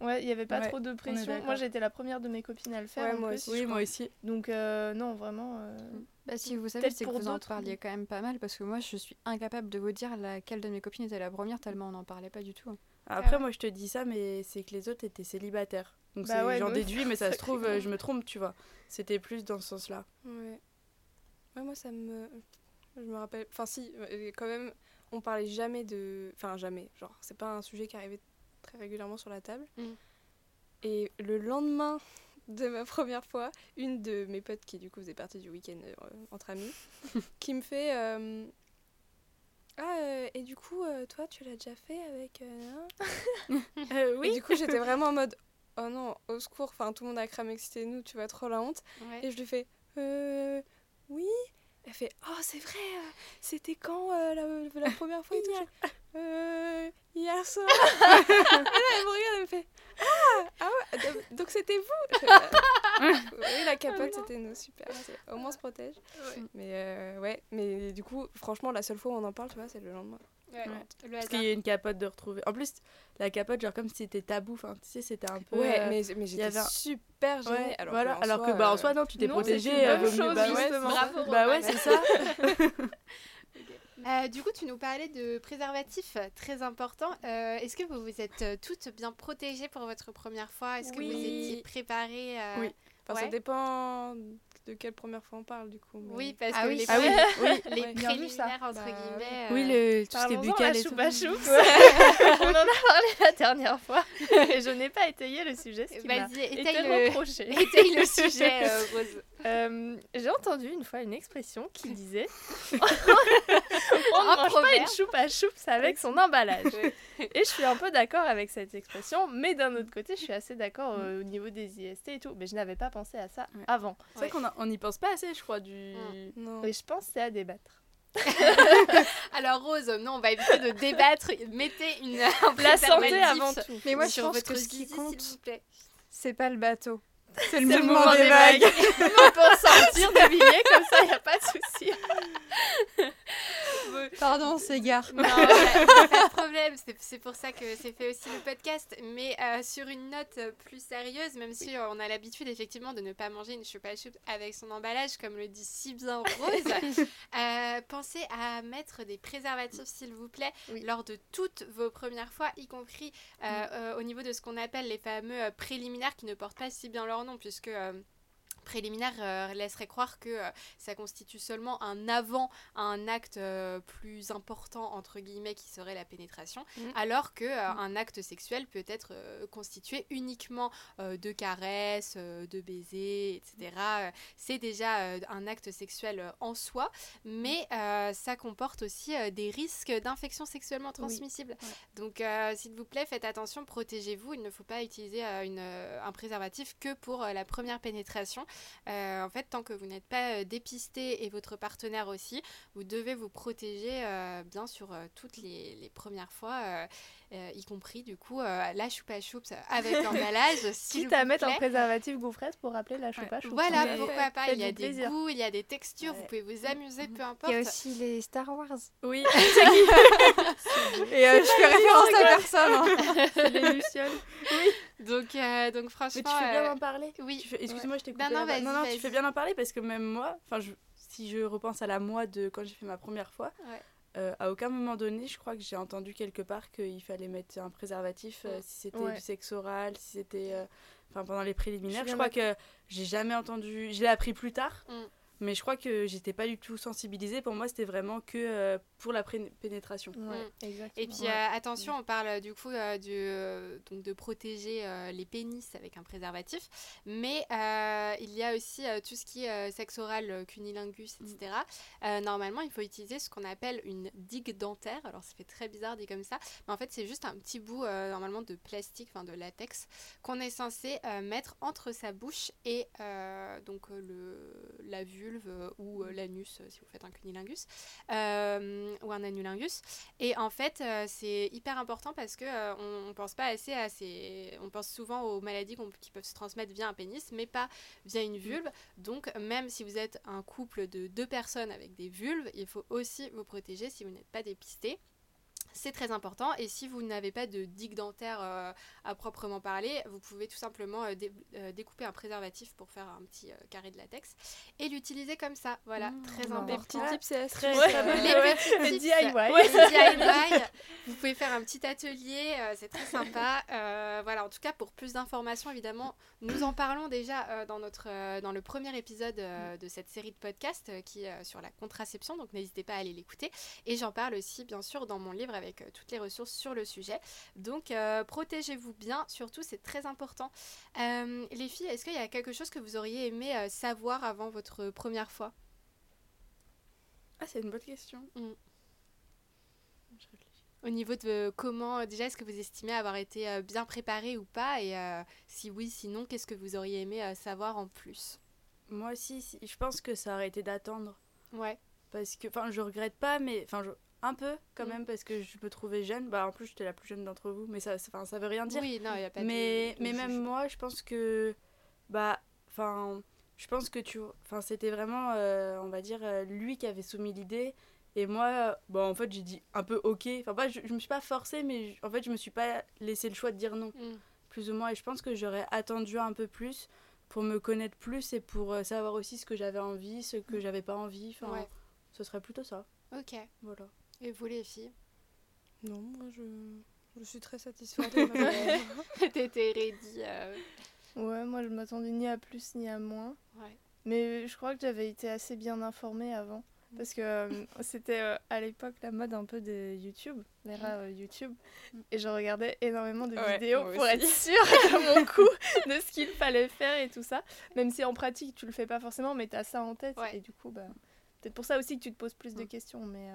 Ouais, il y avait pas Ouais, trop de pression. Moi, j'étais la première de mes copines à le faire. Moi plus. aussi, Oui, moi aussi. Donc, euh, non, vraiment. euh, Bah, si vous savez, c'est que vous en parliez quand même pas mal parce que moi, je suis incapable de vous dire laquelle de mes copines était la première tellement on n'en parlait pas du tout. hein. Après, ouais. moi, je te dis ça, mais c'est que les autres étaient célibataires. Donc, Bah ouais, j'en oui. déduis, mais ça se trouve, euh, je me trompe, tu vois. C'était plus dans ce sens-là. Ouais. Ouais, moi, ça me. Je me rappelle. Enfin, si, euh, quand même, on parlait jamais de. Enfin, jamais. Genre, c'est pas un sujet qui arrivait très régulièrement sur la table. Mm. Et le lendemain de ma première fois, une de mes potes qui, du coup, faisait partie du week-end euh, entre amis, qui me fait. euh, Ah, euh, et du coup, toi, tu l'as déjà fait avec. nan Euh, Et du coup, j'étais vraiment en mode. Oh non, au secours, enfin tout le monde a cramé que c'était nous, tu vas trop la honte. Ouais. Et je lui fais euh, oui. Elle fait oh c'est vrai, euh, c'était quand euh, la, la première fois et tout. Je Euh, hier soir. elle me regarde, elle me fait ah ah ouais donc- c'était vous? Euh, oui la capote c'était nous super. Au moins on se protège. Mais euh, ouais, mais du coup franchement la seule fois où on en parle tu vois c'est le lendemain. Ouais. Ouais. Parce qu'il y a une capote de retrouver. En plus, la capote, genre comme si c'était tabou. Enfin, tu sais, c'était un peu. Ouais, euh, mais, mais j'étais avait un- super gênée. ouais, alors voilà. que, en alors soi, que, bah, en euh, soi, non, tu t'es protégée. c'est une euh, bonne chose, bah, ouais, justement. Bravo, bah ouais, c'est ça. Euh, du coup, tu nous parlais de préservatifs, très important. Euh, Est-ce que vous vous êtes toutes bien protégées pour votre première fois? Est-ce que vous étiez préparées euh, Oui. Enfin, ça Ouais. dépend de quelle première fois on parle du coup. mais- Oui, parce Ah que oui, les, Ah oui, oui. les Ouais. Préliminaires, entre Bah, guillemets. Oui, euh, le, tout ce qui est buccal et tout. choups. On en a parlé la dernière fois et je n'ai pas étayé le sujet, ce qui m'a étaye le, reproché. étaye le sujet, euh, Rose. Euh, J'ai entendu une fois une expression qui disait On ne mange pas une choupe à choupe, c'est avec son emballage. et je suis un peu d'accord avec cette expression, mais d'un autre côté, je suis assez d'accord euh, au niveau des IST et tout. Mais je n'avais pas pensé à ça Ouais. avant. C'est vrai Ouais. qu'on a- on n'y pense pas assez, je crois, du. Mm. Non. Et je pense que c'est à débattre. Alors Rose, non, on va éviter de débattre. Mettez une un La santé avant tout. Mais moi, je sur pense votre que ce qui compte, c'est pas le bateau. C'est le mouvement mouvement des des vagues. On peut sortir des billets comme ça, il a pas de souci. Pardon, c'est gare. Non, pas de problème. C'est- pour ça que c'est fait aussi le podcast. Mais euh, sur une note plus sérieuse, même si on a l'habitude effectivement de ne pas manger une choupa choupe avec son emballage, comme le dit si bien Rose, euh, pensez à mettre des préservatifs, s'il vous plaît, Oui. lors de toutes vos premières fois, y compris euh, euh, au niveau de ce qu'on appelle les fameux préliminaires qui ne portent pas si bien leur nom, puisque. euh, préliminaire euh, laisserait croire que euh, ça constitue seulement un avant à un acte euh, plus important entre guillemets qui serait la pénétration Mhm. alors que euh, un acte sexuel peut être constitué uniquement de caresses de baisers etc c'est déjà un acte sexuel en soi mais euh, ça comporte aussi des risques d'infection sexuellement transmissible donc s'il vous plaît faites attention protégez-vous. Il ne faut pas utiliser une, un préservatif que pour la première pénétration en fait, tant que vous n'êtes pas euh, dépisté et votre partenaire aussi, vous devez vous protéger euh, bien euh, toutes les premières fois, euh, euh, y compris du coup euh, la choupa choups avec l'emballage. s'il Quitte à mettre un préservatif gaufresse pour rappeler la choupa choupe. Voilà, Mais pourquoi pas. Il y a des plaisir. goûts, il y a des textures, vous pouvez vous amuser, peu Il importe. y a aussi les Star Wars. Oui, Et euh, je fais référence à personne. hein. C'est les lucioles. Donc, euh, donc mais franchement, tu fais bien euh, d'en parler. oui. Fais- Excuse-moi, je t'ai coupé. Non, non, non, non, tu fais bien d'en parler parce que même moi, enfin, je- si je repense à la moi de quand j'ai fait ma première fois, Ouais. Euh, à aucun moment donné, je crois que j'ai entendu quelque part qu'il fallait mettre un préservatif euh, si c'était Ouais. du sexe oral, si c'était. euh, Enfin, pendant les préliminaires. Je crois que j'ai jamais entendu. Je l'ai appris plus tard. Mm. Mais je crois que j'étais pas du tout sensibilisée. Pour moi, c'était vraiment que pour la pénétration. Ouais, Mm. exactement. Et puis Ouais. euh, attention, on parle euh, du coup euh, du, euh, donc de protéger euh, les pénis avec un préservatif, mais euh, il y a aussi euh, tout ce qui est euh, sexe oral, cunilingus, etc. Euh, normalement, il faut utiliser ce qu'on appelle une digue dentaire. Alors ça fait très bizarre dit comme ça, mais en fait c'est juste un petit bout euh, normalement de plastique, enfin de latex, qu'on est censé euh, mettre entre sa bouche et euh, donc le, la vulve ou euh, l'anus si vous faites un cunilingus euh, ou un anulingus. Et en fait, euh, c'est hyper important parce que euh, on, on pense pas assez à ces. On pense souvent aux maladies qui peuvent se transmettre via un pénis, mais pas via une vulve. Donc, même si vous êtes un couple de deux personnes avec des vulves, il faut aussi vous protéger si vous n'êtes pas dépisté. C'est très important et si vous n'avez pas de digue dentaire euh, à proprement parler, vous pouvez tout simplement euh, dé- euh, découper un préservatif pour faire un petit carré de latex et l'utiliser comme ça. Voilà, Mmh, très important. petits tips et Très, astuces. bonne Les Ouais. petits Le tips, DIY. Vous pouvez faire un petit atelier, c'est très sympa. Voilà, en tout cas, pour plus d'informations, évidemment, nous en parlons déjà dans, notre, dans le premier épisode de cette série de podcasts qui est sur la contraception, donc n'hésitez pas à aller l'écouter. Et j'en parle aussi, bien sûr, dans mon livre avec euh, toutes les ressources sur le sujet. Donc, euh, protégez-vous bien, surtout, c'est très important. Euh, les filles, est-ce qu'il y a quelque chose que vous auriez aimé savoir avant votre première fois? Ah, c'est une bonne question. Mm. Je. Au niveau de comment, déjà, est-ce que vous estimez avoir été bien préparé ou pas? Et si oui, sinon, qu'est-ce que vous auriez aimé savoir en plus? Moi aussi, si- je pense que ça aurait été d'attendre. Ouais. Parce que, enfin, je regrette pas, mais, enfin, je- un peu quand Mm. même, parce que je me trouvais jeune. Bah, en plus, j'étais la plus jeune d'entre vous, mais ça, enfin, ça veut rien dire. Oui, non, n'y a pas mais de mais même moi, je pense que, bah, enfin, je pense que tu, enfin, c'était vraiment, euh, on va dire, euh, lui qui avait soumis l'idée. Et moi, bon, en fait, j'ai dit un peu ok. Enfin, pas, je, je me suis pas forcée, mais je- en fait, je me suis pas laissé le choix de dire non, Mm. plus ou moins. Et je pense que j'aurais attendu un peu plus pour me connaître plus et pour euh, savoir aussi ce que j'avais envie, ce que j'avais pas envie. Enfin, Ouais. ce serait plutôt ça. Ok. Voilà. Et vous, les filles? Non, moi je, je suis très satisfaite. T'étais ready euh, Ouais, moi je m'attendais ni à plus ni à moins. Ouais. Mais je crois que j'avais été assez bien informée avant. Parce que euh, c'était euh, à l'époque la mode un peu de YouTube, l'ère euh, YouTube. Et je regardais énormément de Ouais, vidéos pour aussi. être sûre à mon coup de ce qu'il fallait faire et tout ça. Même si en pratique tu le fais pas forcément, mais tu as ça en tête. Ouais. Et du coup, bah, peut-être pour ça aussi que tu te poses plus de Mm. questions. Mais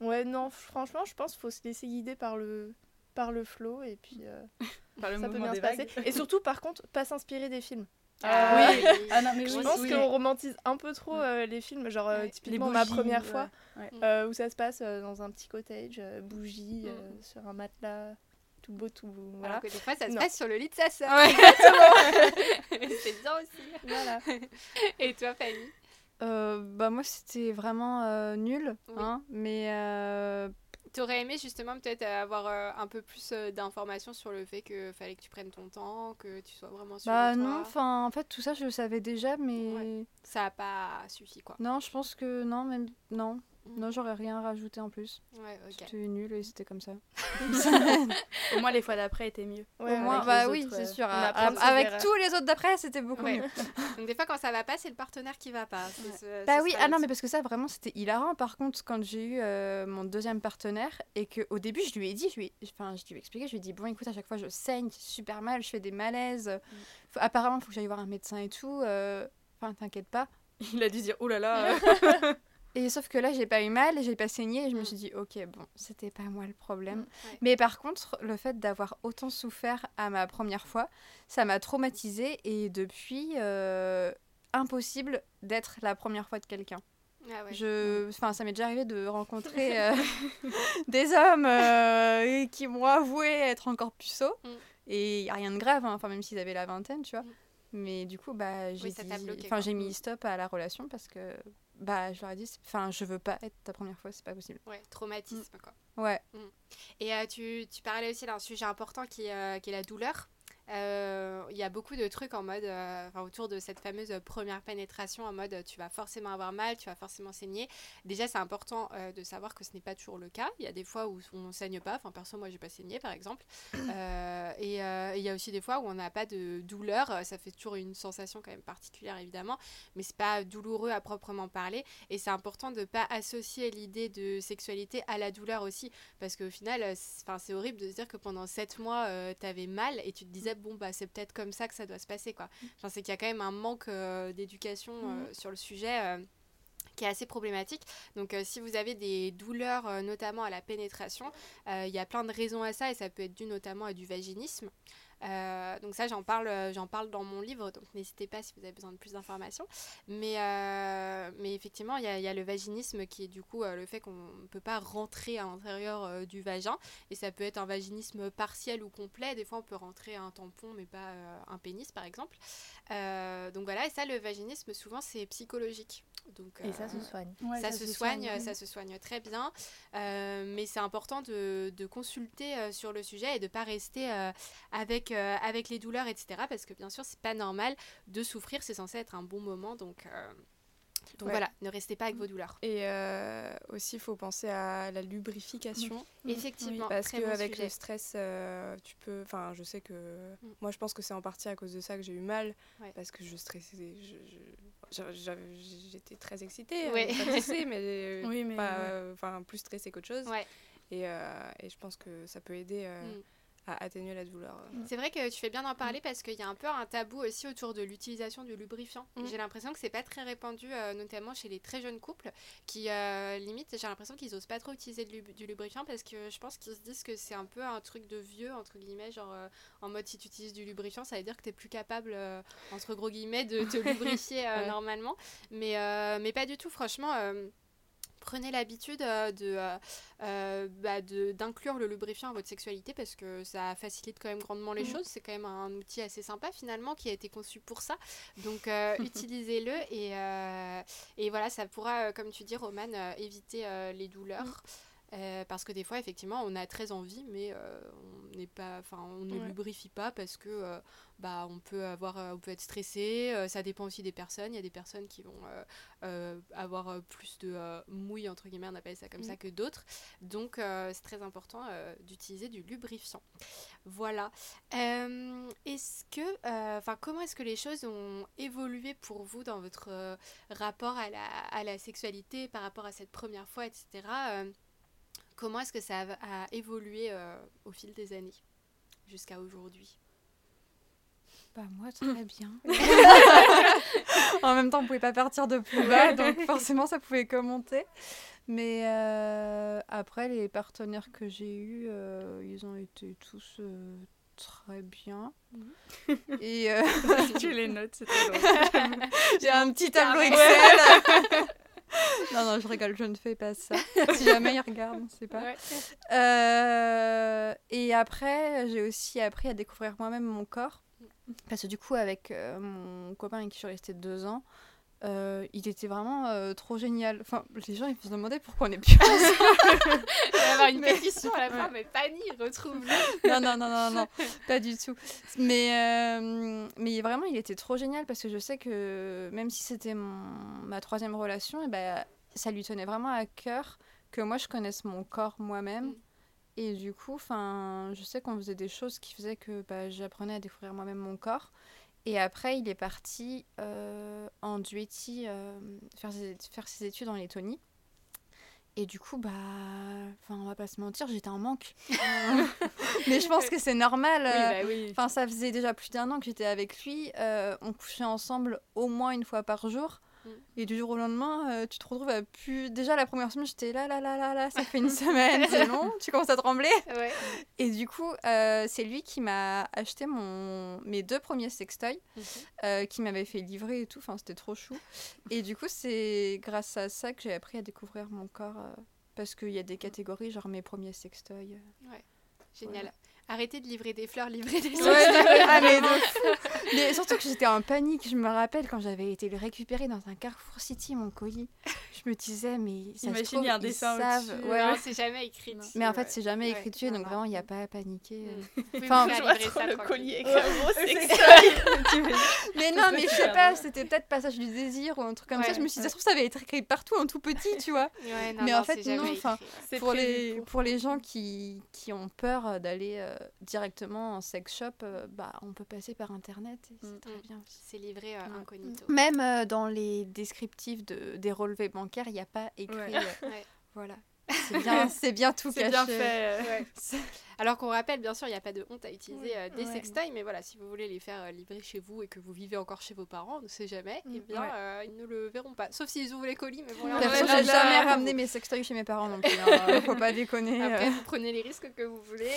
Ouais, non, franchement, je pense qu'il faut se laisser guider par le, par le flow et puis euh, Par le ça peut bien se passer. Et surtout, par contre, pas s'inspirer des films. Ah, Euh, oui. Ah non, mais Je oui, pense oui. qu'on romantise un peu trop euh, les films, genre Ouais. typiquement Les ma bougies, première fois, Ouais. euh, où ça se passe euh, dans un petit cottage, euh, bougie, Mm. euh, sur un matelas, tout beau, tout voilà. Alors que des fois, ça se Non. passe sur le lit de sa sœur. Ouais, c'est bien aussi. voilà. Et toi, Fanny? Euh, bah moi c'était vraiment euh, nul, Oui. hein, mais euh, T'aurais aimé justement peut-être avoir un peu plus d'informations sur le fait que fallait que tu prennes ton temps, que tu sois vraiment sûr bah non, enfin en fait tout ça je le savais déjà, mais Ouais. Ça a pas suffi quoi. non, je pense que non, même non. Non j'aurais rien rajouté en plus. Ouais, ok. C'était nul et c'était comme ça. Au moins, les fois d'après étaient mieux. Ouais, Au moins, avec bah oui, c'est euh, sûr. à- à- avec erreurs. tous les autres d'après, c'était beaucoup Ouais. mieux. Donc des fois quand ça va pas, c'est le partenaire qui va pas. Ce- Bah oui, ah non, mais parce que ça, vraiment, c'était hilarant. Par contre, quand j'ai eu euh, mon deuxième partenaire et qu'au début, je lui ai dit, je lui ai, enfin, je lui ai expliqué, je lui ai dit, bon, écoute, à chaque fois, je saigne super mal, je fais des malaises. Faut- apparemment, il faut que j'aille voir un médecin et tout. euh, Enfin, t'inquiète pas. Il a dû dire, oh là là. Et sauf que là, j'ai pas eu mal, j'ai pas saigné et je me Mm. suis dit, ok, bon, c'était pas moi le problème. ouais. Mais par contre, le fait d'avoir autant souffert à ma première fois, ça m'a traumatisée et depuis, euh, impossible d'être la première fois de quelqu'un. Ah ouais. Je, enfin, ça m'est déjà arrivé de rencontrer euh, des hommes euh, qui m'ont avoué être encore puceaux. Mm. Et il n'y a rien de grave, hein, enfin, même s'ils avaient la vingtaine, tu vois. Mm. Mais du coup, bah, j'ai dit- enfin, j'ai Mm. mis stop à la relation parce que bah, je leur ai dit, enfin, je veux pas être ta première fois, c'est pas possible. Ouais, traumatisme quoi. Ouais. Et euh, tu, tu parlais aussi d'un sujet important qui, euh, qui est la douleur. Euh, Il y a beaucoup de trucs en mode, euh, enfin, autour de cette fameuse première pénétration, en mode tu vas forcément avoir mal, tu vas forcément saigner. Déjà, c'est important euh, de savoir que ce n'est pas toujours le cas. Il y a des fois où on saigne pas. Enfin, perso, moi, j'ai pas saigné, par exemple. Et il y a aussi des fois où on n'a pas de douleur. Ça fait toujours une sensation quand même particulière, évidemment, mais c'est pas douloureux à proprement parler. Et c'est important de pas associer l'idée de sexualité à la douleur aussi, parce qu'au final, c'est horrible de se dire que pendant 7 mois, euh, t'avais mal et tu te disais, bon, bah, c'est peut-être comme ça que ça doit se passer, quoi. Enfin, c'est qu'il y a quand même un manque euh, d'éducation euh, sur le sujet. euh, qui est assez problématique. Donc euh, si vous avez des douleurs, euh, notamment à la pénétration, euh, il y a plein de raisons à ça et ça peut être dû notamment à du vaginisme. Euh, donc ça, j'en parle, euh, j'en parle dans mon livre, donc n'hésitez pas si vous avez besoin de plus d'informations. Mais, euh, mais effectivement, il y, a- le vaginisme qui est du coup le fait qu'on ne peut pas rentrer à l'intérieur du vagin. Et ça peut être un vaginisme partiel ou complet. Des fois, on peut rentrer un tampon, mais pas un pénis, par exemple. Donc voilà, et ça, le vaginisme, souvent, c'est psychologique. Donc, Et ça euh, se soigne. ça, se soigne, ça se soigne très bien, Euh, mais c'est important de, de consulter euh, sur le sujet et de pas rester euh, avec, euh, avec les douleurs, etc. Parce que bien sûr, c'est pas normal de souffrir, c'est censé être un bon moment, donc, euh, donc Ouais. voilà, ne restez pas avec vos douleurs. Et euh, aussi, il faut penser à la lubrification. Effectivement, Parce bon qu'avec le stress, euh, tu peux. Enfin, je sais que. Mm. Moi, je pense que c'est en partie à cause de ça que j'ai eu mal. Ouais. Parce que je stressais. je- je- J'étais très excitée. Ouais. pas stressée, mais. Oui, mais. pas, ouais. euh, plus stressée qu'autre chose. Ouais. Et, euh, et je pense que ça peut aider euh, Mm. À atténuer la douleur. C'est vrai que tu fais bien d'en parler parce qu'il y a un peu un tabou aussi autour de l'utilisation du lubrifiant. Mm. J'ai l'impression que c'est pas très répandu, euh, notamment chez les très jeunes couples, qui euh, limite, j'ai l'impression qu'ils osent pas trop utiliser du lubrifiant parce que je pense qu'ils se disent que c'est un peu un truc de vieux, entre guillemets, genre euh, en mode si tu utilises du lubrifiant, ça veut dire que t'es plus capable, euh, entre gros guillemets, de te lubrifier euh, Ouais. normalement. Mais, euh, mais pas du tout, franchement. Prenez l'habitude euh, de, euh, euh, bah, de- d'inclure le lubrifiant à votre sexualité parce que ça facilite quand même grandement les Mhm. choses. C'est quand même un outil assez sympa finalement qui a été conçu pour ça. Donc euh, utilisez-le et, euh, et voilà, ça pourra, comme tu dis, Romane, euh, éviter les douleurs. Euh, parce que des fois, effectivement, on a très envie, mais on n'est pas, enfin, on ne Ouais. lubrifie pas parce que, bah, on peut avoir, euh, on peut être stressé. euh, ça dépend aussi des personnes. Il y a des personnes qui vont euh, avoir plus de mouille entre guillemets, on appelle ça comme ça, que d'autres. Donc, c'est très important d'utiliser du lubrifiant. Voilà. Est-ce que, enfin, comment est-ce que les choses ont évolué pour vous dans votre rapport à la, à la sexualité par rapport à cette première fois, etc. Euh, comment est-ce que ça a, a évolué euh, au fil des années jusqu'à aujourd'hui? Bah moi très bien. en même temps, on pouvait pas partir de plus bas, donc forcément ça pouvait commenter. Mais euh, après, les partenaires que j'ai eus, euh, ils ont été tous euh, très bien. Et euh, tu les notes, c'est j'ai un petit tableau Excel. non, non, je rigole, je ne fais pas ça. Si jamais ils regardent, on ne sait pas. Ouais. Euh, et après, j'ai aussi appris à découvrir moi-même mon corps. Parce que du coup, avec euh, mon copain avec qui je suis restée deux ans, euh, il était vraiment euh, trop génial. Enfin, les gens, ils se demandaient pourquoi on est plus ensemble. Il va y avoir une Mais- pétition à la fin, Ouais. mais Fanny, retrouve-le. non, non, non, non, non, pas du tout. Mais, euh, mais vraiment, il était trop génial parce que je sais que même si c'était ma troisième relation, et ben, ça lui tenait vraiment à cœur que moi, je connaisse mon corps moi-même. Mm. Et du coup, enfin, je sais qu'on faisait des choses qui faisaient que bah, j'apprenais à découvrir moi-même mon corps. Et après, il est parti euh, en Duetti euh, faire, ses, faire ses études en Lettonie. Et du coup, bah, enfin, on va pas se mentir, j'étais en manque. Mais je pense que c'est normal. Oui, euh, bah oui. Ça faisait déjà plus d'un an que j'étais avec lui. euh, on couchait ensemble au moins une fois par jour. Mm. Et du jour au lendemain, euh, tu te retrouves à plus. Déjà, la première semaine, j'étais là, là, là, là, là, ça fait une semaine, c'est long. Tu commences à trembler. Ouais. Et du coup, euh, c'est lui qui m'a acheté mon... mes deux premiers sextoys, euh, qui m'avait fait livrer et tout. Enfin, c'était trop chou. Et du coup, c'est grâce à ça que j'ai appris à découvrir mon corps. parce qu'il y a des catégories, genre mes premiers sextoys. euh. Génial. Arrêtez de livrer des fleurs, livrer des Ouais, ah, mais de fou. Mais surtout que j'étais en panique. Je me rappelle quand j'avais été le récupérer dans un Carrefour City, mon colis. Je me disais, mais ça se Imagine, trouve, y a un ils dessin savent. Ouais, c'est jamais écrit. Dessus, Mais en fait, c'est jamais écrit dessus, donc non. vraiment, il n'y a pas à paniquer. Mm. euh. Vous pouvez Enfin, trop ça le collier. Mais non, mais je sais pas, c'était peut-être passage du désir ou un truc comme ça. Je me suis dit, ça se trouve, ça avait été écrit partout en tout petit, tu vois. Ouais, non, Mais non, en fait, non, Pour les, pour. les gens qui, qui ont peur euh, d'aller euh, directement en sex shop, euh, bah, on peut passer par internet et c'est Mm. très bien aussi. C'est livré euh, Ouais. incognito. Même euh, dans les descriptifs de, des relevés bancaires, il n'y a pas écrit. Ouais. euh, Ouais. Voilà. C'est bien, c'est bien tout C'est caché. bien fait. Ouais. Alors qu'on rappelle, bien sûr, il n'y a pas de honte à utiliser euh, des Ouais. sextoys, mais voilà, si vous voulez les faire euh, livrer chez vous et que vous vivez encore chez vos parents, on ne sait jamais, Mm. eh bien, Ouais. euh, ils ne le verront pas. Sauf s'ils ouvrent les colis, mais bon, là, on Perso, j'ai jamais ramené mes sextoys chez mes parents non plus. hein. Faut pas déconner. Après, euh. vous prenez les risques que vous voulez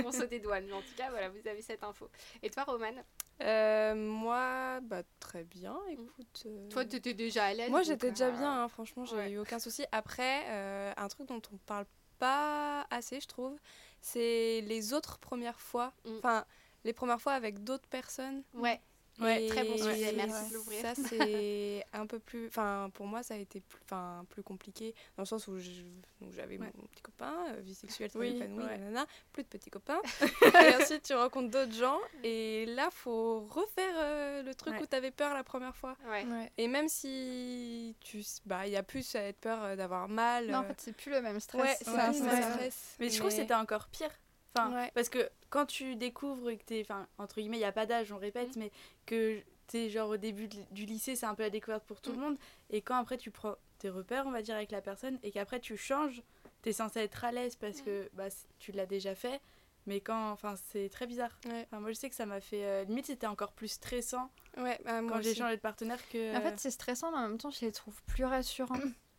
pour sauter douane. Mais en tout cas, voilà, vous avez cette info. Et toi, Romane Euh, moi, bah, très bien, écoute. euh, Toi, tu étais déjà à l'aise Moi, j'étais euh, déjà bien, hein, franchement, j'ai ouais. eu aucun souci. Après, euh, un truc dont on parle pas assez, je trouve, c'est les autres premières fois. Mm. Enfin, les premières fois avec d'autres personnes. Ouais, Ouais, Et très bon sujet, merci de l'ouvrir. Ça, c'est un peu plus. Enfin, pour moi, ça a été plus, enfin, plus compliqué dans le sens où j'avais Ouais. mon petit copain, euh, vie sexuelle très Oui, épanouie, ouais. nanana, plus de petits copains. et ensuite, tu rencontres d'autres gens. Et là, faut refaire euh, le truc Ouais. où tu avais peur la première fois. ouais. Ouais. Et même si tu. Bah, il y a plus à être peur euh, d'avoir mal. Non, en fait, c'est plus le même stress. ouais, c'est ça. stress. Mais je trouve que c'était encore pire. Enfin, Ouais. Parce que quand tu découvres que t'es. Enfin, entre guillemets, il n'y a pas d'âge, on répète, mais que t'es genre au début de- du lycée, c'est un peu la découverte pour tout le monde. Et quand après tu prends tes repères, on va dire, avec la personne, et qu'après tu changes, t'es censé être à l'aise parce que bah, tu l'as déjà fait. Mais quand. Enfin, c'est très bizarre. Ouais. Enfin, moi, je sais que ça m'a fait. euh, limite, c'était encore plus stressant Ouais, bah, moi quand j'ai changé de partenaire que. En fait, c'est stressant, mais en même temps, je les trouve plus rassurants.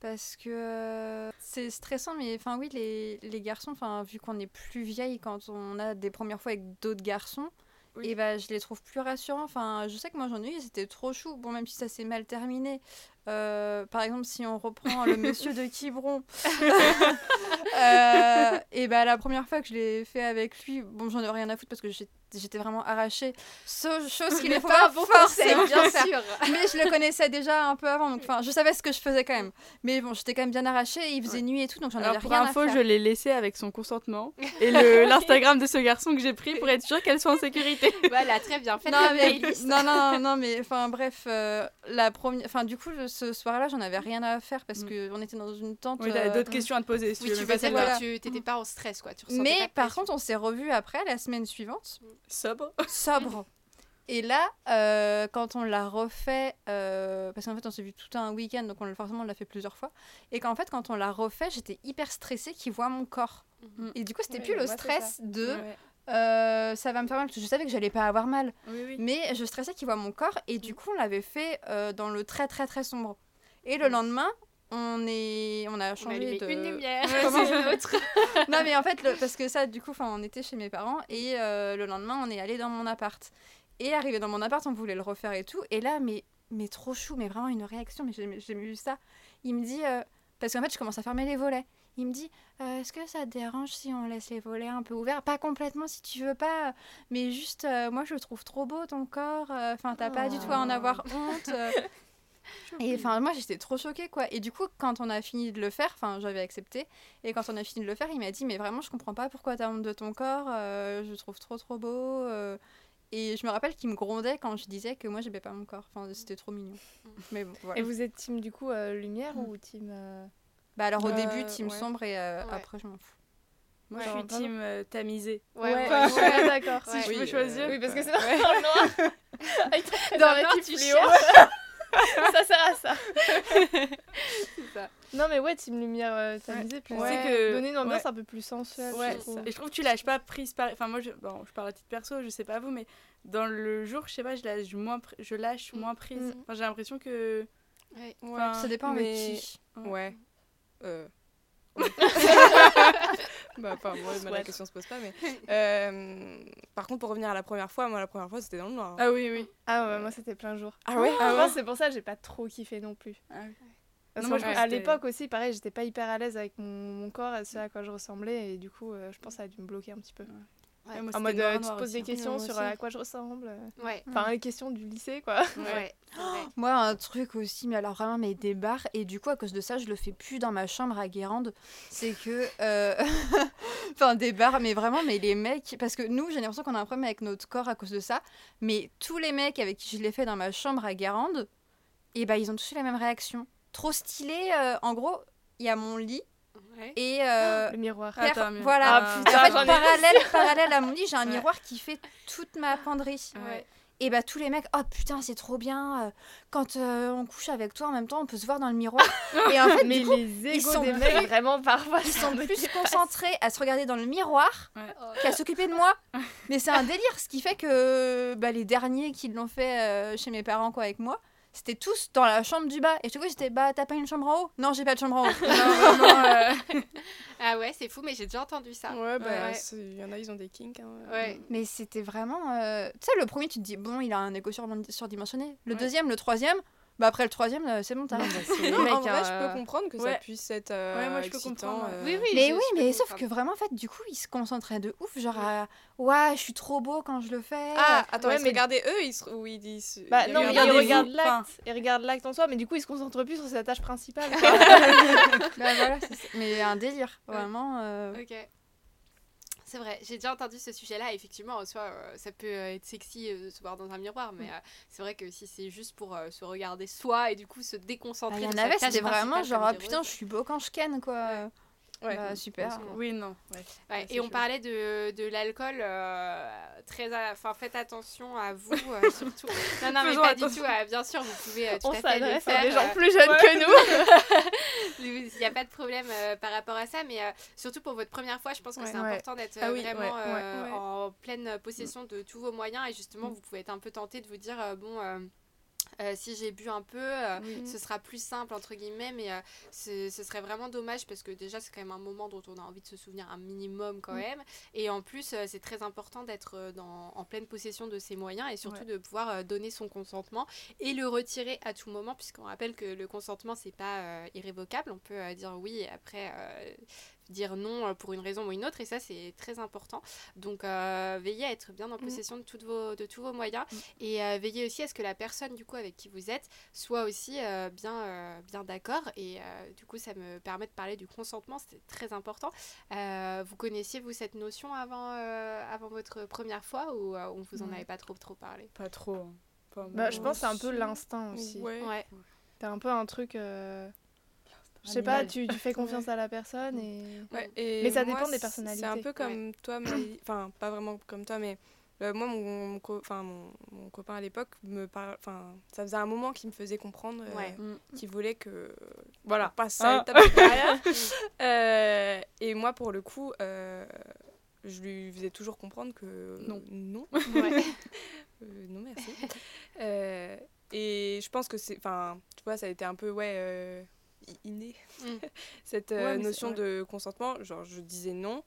Parce que euh, c'est stressant, mais enfin, oui, les, les garçons, enfin, vu qu'on est plus vieille quand on a des premières fois avec d'autres garçons, Oui. et bah, je les trouve plus rassurants. Enfin, je sais que moi j'en ai eu, c'était trop chou. Bon, même si ça s'est mal terminé. Euh, par exemple, si on reprend le monsieur de Quiberon, euh, et bah, la première fois que je l'ai fait avec lui, bon, j'en ai rien à foutre parce que j'ai- j'étais vraiment arrachée. So- chose qu'il n'est pas forcément bien faire. sûr. Mais je le connaissais déjà un peu avant, donc enfin, je savais ce que je faisais quand même. Mais bon, j'étais quand même bien arrachée, et il faisait Ouais. nuit et tout, donc j'en avais pour rien info, à je faire. l'ai laissé avec son consentement et le- l'Instagram de ce garçon que j'ai pris pour être sûre qu'elle soit en sécurité. Voilà, très bien. Faites Non la mais, playlist. non, non, non, mais enfin bref, euh, la première, enfin du coup ce soir-là j'en avais rien à faire parce Mm. que on était dans une tente. Oui, euh, d'autres questions à te poser si Oui, tu tu celle-là. voilà. tu t'étais pas en stress, quoi. Tu Mais pas par contre on s'est revus après la semaine suivante, Sobre. sobre. Et là, euh, quand on l'a refait, euh, parce qu'en fait on s'est vu tout un week-end, donc on, forcément on l'a fait plusieurs fois, et qu'en fait quand on l'a refait, j'étais hyper stressée qu'il voit mon corps. Mhm. Et du coup c'était plus le stress de Ouais. euh, ça va me faire mal, parce que je savais que j'allais pas avoir mal. Oui, oui. Mais je stressais qu'il voit mon corps et du coup on l'avait fait euh, dans le très très très sombre. Et le lendemain, on est, on a On a changé de. une lumière, Comment une autre. non mais en fait le- parce que ça du coup enfin on était chez mes parents et euh, le lendemain on est allé dans mon appart et arrivé dans mon appart on voulait le refaire et tout et là mais mais trop chou mais vraiment une réaction mais j'ai jamais vu ça il me dit euh, parce qu'en fait je commence à fermer les volets il me dit euh, est-ce que ça te dérange si on laisse les volets un peu ouverts? Pas complètement si tu veux pas mais juste moi je le trouve trop beau ton corps enfin t'as pas du tout à en avoir honte euh. Et enfin, moi j'étais trop choquée quoi. Et du coup, quand on a fini de le faire, enfin, j'avais accepté. Et quand on a fini de le faire, il m'a dit Mais vraiment, je comprends pas pourquoi t'as honte de ton corps. euh, je le trouve trop trop beau. euh. Et je me rappelle qu'il me grondait quand je disais que moi j'aimais pas mon corps. Enfin, c'était trop mignon. Mais bon, voilà. Et vous êtes team du coup euh, lumière ou team. euh, Bah alors au Euh, début, team ouais. sombre et euh, Ouais. après, je m'en fous. Moi, Ouais. je suis team euh, tamisé. Ouais, Ouais, ouais. ouais, d'accord. Ouais. Si je Oui, peux euh, choisir. Oui, parce que c'est dans le noir. Avec ton Dans le noir, tu fluo. ça sert à ça. C'est ça. Non, mais ouais, team lumière euh, plus Ouais. c'est C'est que- donner une ambiance ouais. un peu plus sensuelle. Ouais, et je trouve que tu lâches pas prise par. Enfin, moi, je, bon, je parle à titre perso, je sais pas vous, mais dans le jour, je sais pas, je lâche moins, pr- je lâche moins prise. Mm. Enfin, j'ai l'impression que. Ouais. Enfin, Ça dépend avec mais- qui. Ouais. Euh. bah, enfin, moi, la question se pose pas, mais. euh, Par contre, pour revenir à la première fois, moi, la première fois, c'était dans le noir. hein. Ah oui, oui. Ah ouais, moi c'était plein jour. Ah ouais? Ah pense ouais? c'est pour ça que j'ai pas trop kiffé non plus. Ah oui. Non, moi, je à l'époque aussi, pareil, j'étais pas hyper à l'aise avec mon, mon corps et ce à quoi je ressemblais. Et du coup, euh, je pense que ça a dû me bloquer un petit peu. Ouais, moi, En mode, noir, euh, tu te poses aussi, des questions sur aussi. euh, à quoi je ressemble. euh. Ouais. Enfin, les questions du lycée, quoi. Ouais. Vrai. Moi, un truc aussi, mais alors vraiment, mais des barres. Et du coup, à cause de ça, je le fais plus dans ma chambre à Guérande. C'est que. euh, Enfin, des barres, mais vraiment, mais les mecs. Parce que nous, j'ai l'impression qu'on a un problème avec notre corps à cause de ça. Mais tous les mecs avec qui je l'ai fait dans ma chambre à Guérande, et bah, ils ont tous eu la même réaction. Trop stylé. euh, en gros, il y a mon lit Ouais. et. euh, Le miroir. Ah, miroir. voilà. Ah, putain, en fait, parallèle, parallèle à mon lit, j'ai un Ouais. miroir qui fait toute ma penderie. Ouais. Et bah tous les mecs, oh putain c'est trop bien, euh, quand euh, on couche avec toi en même temps on peut se voir dans le miroir. et en fait Mais du coup, les égos sont des plus- mecs, vraiment, parfois, ils sont plus concentrés à se regarder dans le miroir Ouais. qu'à s'occuper de moi. Mais c'est un délire, ce qui fait que bah, les derniers qui l'ont fait euh, chez mes parents quoi avec moi, c'était tous dans la chambre du bas. Et du coup j'étais, bah t'as pas une chambre en haut? Non j'ai pas de chambre en haut. Non, vraiment, euh, Ah ouais, c'est fou, mais j'ai déjà entendu ça. Ouais, bah, Ouais. il y en a, ils ont des kinks. hein. Ouais. Mais c'était vraiment... euh, Tu sais le premier tu te dis, bon il a un égo sur- surdimensionné. Le Ouais. deuxième, le troisième, bah après le troisième euh, c'est bon t'as... Non, bah, en vrai, je euh, peux comprendre que ça puisse être euh, Ouais, moi, je peux excitant, euh, Oui, oui. Mais je- oui, je mais sauf que vraiment, en fait, du coup, ils se concentraient de ouf, genre à ouais, je suis trop beau quand je le fais. Ah, attends, ils mais- regardaient eux, ils se... ou ils disent. Bah il y a non, mais ils regardent Enfin- l'acte. Ils regardent l'acte en soi, mais du coup, ils se concentrent plus sur sa tâche principale. Bah voilà, mais un délire, vraiment. euh, Ok. C'est vrai, j'ai déjà entendu ce sujet-là. Effectivement, en soi, euh, ça peut euh, être sexy euh, de se voir dans un miroir, mais euh, c'est vrai que si c'est juste pour se regarder soi et du coup se bah, déconcentrer. Il y en avait, c'était vraiment genre, ah, putain, je suis beau quand je ken, quoi. Ouais. Bah, super. Oui, non. Ouais. Ouais, et on chaud. parlait de, de l'alcool, euh, très, enfin faites attention à vous euh, surtout. Non, non, mais pas du tout. euh, bien sûr, vous pouvez euh, tout On à fait le s'adresse faire. à des gens plus jeunes que nous. Il n'y a pas de problème euh, par rapport à ça, mais euh, surtout pour votre première fois, je pense que Ouais. c'est Ouais. important d'être Ah oui, vraiment ouais, euh, ouais. en pleine possession de tous vos moyens et justement, vous pouvez être un peu tenté de vous dire euh, bon. Euh, si j'ai bu un peu, euh, ce sera plus simple entre guillemets, mais euh, ce, ce serait vraiment dommage parce que déjà c'est quand même un moment dont on a envie de se souvenir un minimum quand même, et en plus c'est très important d'être dans- en pleine possession de ses moyens et surtout Ouais. de pouvoir donner son consentement et le retirer à tout moment puisqu'on rappelle que le consentement c'est pas irrévocable, on peut dire oui et après dire non euh, pour une raison ou une autre et ça c'est très important. Donc euh, veillez à être bien en possession de, toutes vos, de tous vos moyens et euh, veillez aussi à ce que la personne du coup avec qui vous êtes soit aussi euh, bien, euh, bien d'accord et euh, du coup ça me permet de parler du consentement, c'était très important. Euh, vous connaissiez vous cette notion avant, euh, avant votre première fois ou euh, on vous en Ouais. avait pas trop trop parlé? Pas trop. Pas Bah, je pense que c'est un peu l'instinct aussi. Ouais. Ouais. T'as un peu un truc. euh, Je sais pas, tu, tu fais confiance à la personne et. Ouais, et Mais ça moi, dépend des personnalités. C'est un peu comme toi, Maï- enfin pas vraiment comme toi, mais euh, moi mon, mon co- enfin, mon, mon copain à l'époque me parle, enfin ça faisait un moment qu'il me faisait comprendre euh, Ouais. Mm. qu'il voulait que voilà Ah. passe ça étape supérieure. Euh, et moi pour le coup, euh, je lui faisais toujours comprendre que Non. non, Ouais. Euh, non merci. Euh, et je pense que c'est, enfin tu vois, ça a été un peu ouais. Inné, Mm. cette euh, Ouais, notion ouais. de consentement. Genre, je disais non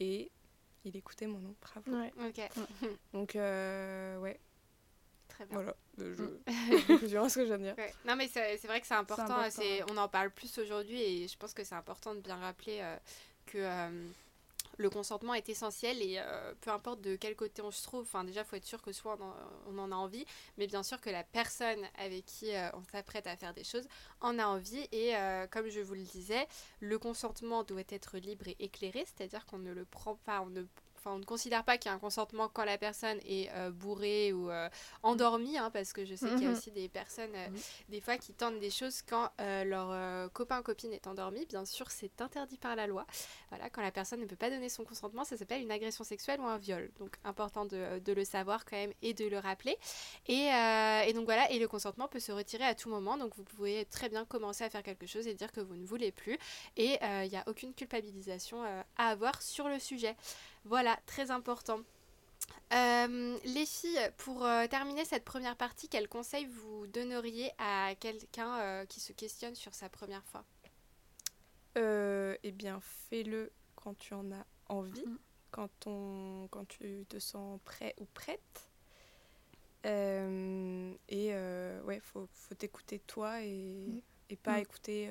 et il écoutait mon non. Bravo. Ouais. Ok, Donc, euh, ouais, très bien. voilà. Euh, Je... Mm. ce que je viens de dire. Ouais. Non mais c'est c'est vrai que c'est important, important, c'est- on en parle plus aujourd'hui et je pense que c'est important de bien rappeler euh, que euh, le consentement est essentiel et euh, peu importe de quel côté on se trouve, enfin déjà faut être sûr que soit on en, a envie, mais bien sûr que la personne avec qui euh, on s'apprête à faire des choses en a envie et euh, comme je vous le disais, le consentement doit être libre et éclairé, c'est-à-dire qu'on ne le prend pas, on ne Enfin, on ne considère pas qu'il y a un consentement quand la personne est euh, bourrée ou euh, endormie, hein, parce que je sais qu'il y a Mhm. aussi des personnes euh, des fois qui tentent des choses quand leur copain ou copine est endormi. Bien sûr, c'est interdit par la loi. Voilà, quand la personne ne peut pas donner son consentement, ça s'appelle une agression sexuelle ou un viol. Donc, important de, de le savoir quand même et de le rappeler. Et, et donc voilà, et le consentement peut se retirer à tout moment. Donc, vous pouvez très bien commencer à faire quelque chose et dire que vous ne voulez plus. Et il n'y a aucune culpabilisation à avoir sur le sujet. Voilà, très important. Euh, les filles, pour euh, terminer cette première partie, quel conseil vous donneriez à quelqu'un euh, qui se questionne sur sa première fois? Eh bien, fais-le quand tu en as envie, Mhm. quand, on, quand tu te sens prêt ou prête. Et ouais, faut, faut t'écouter toi et, et pas Mhm. écouter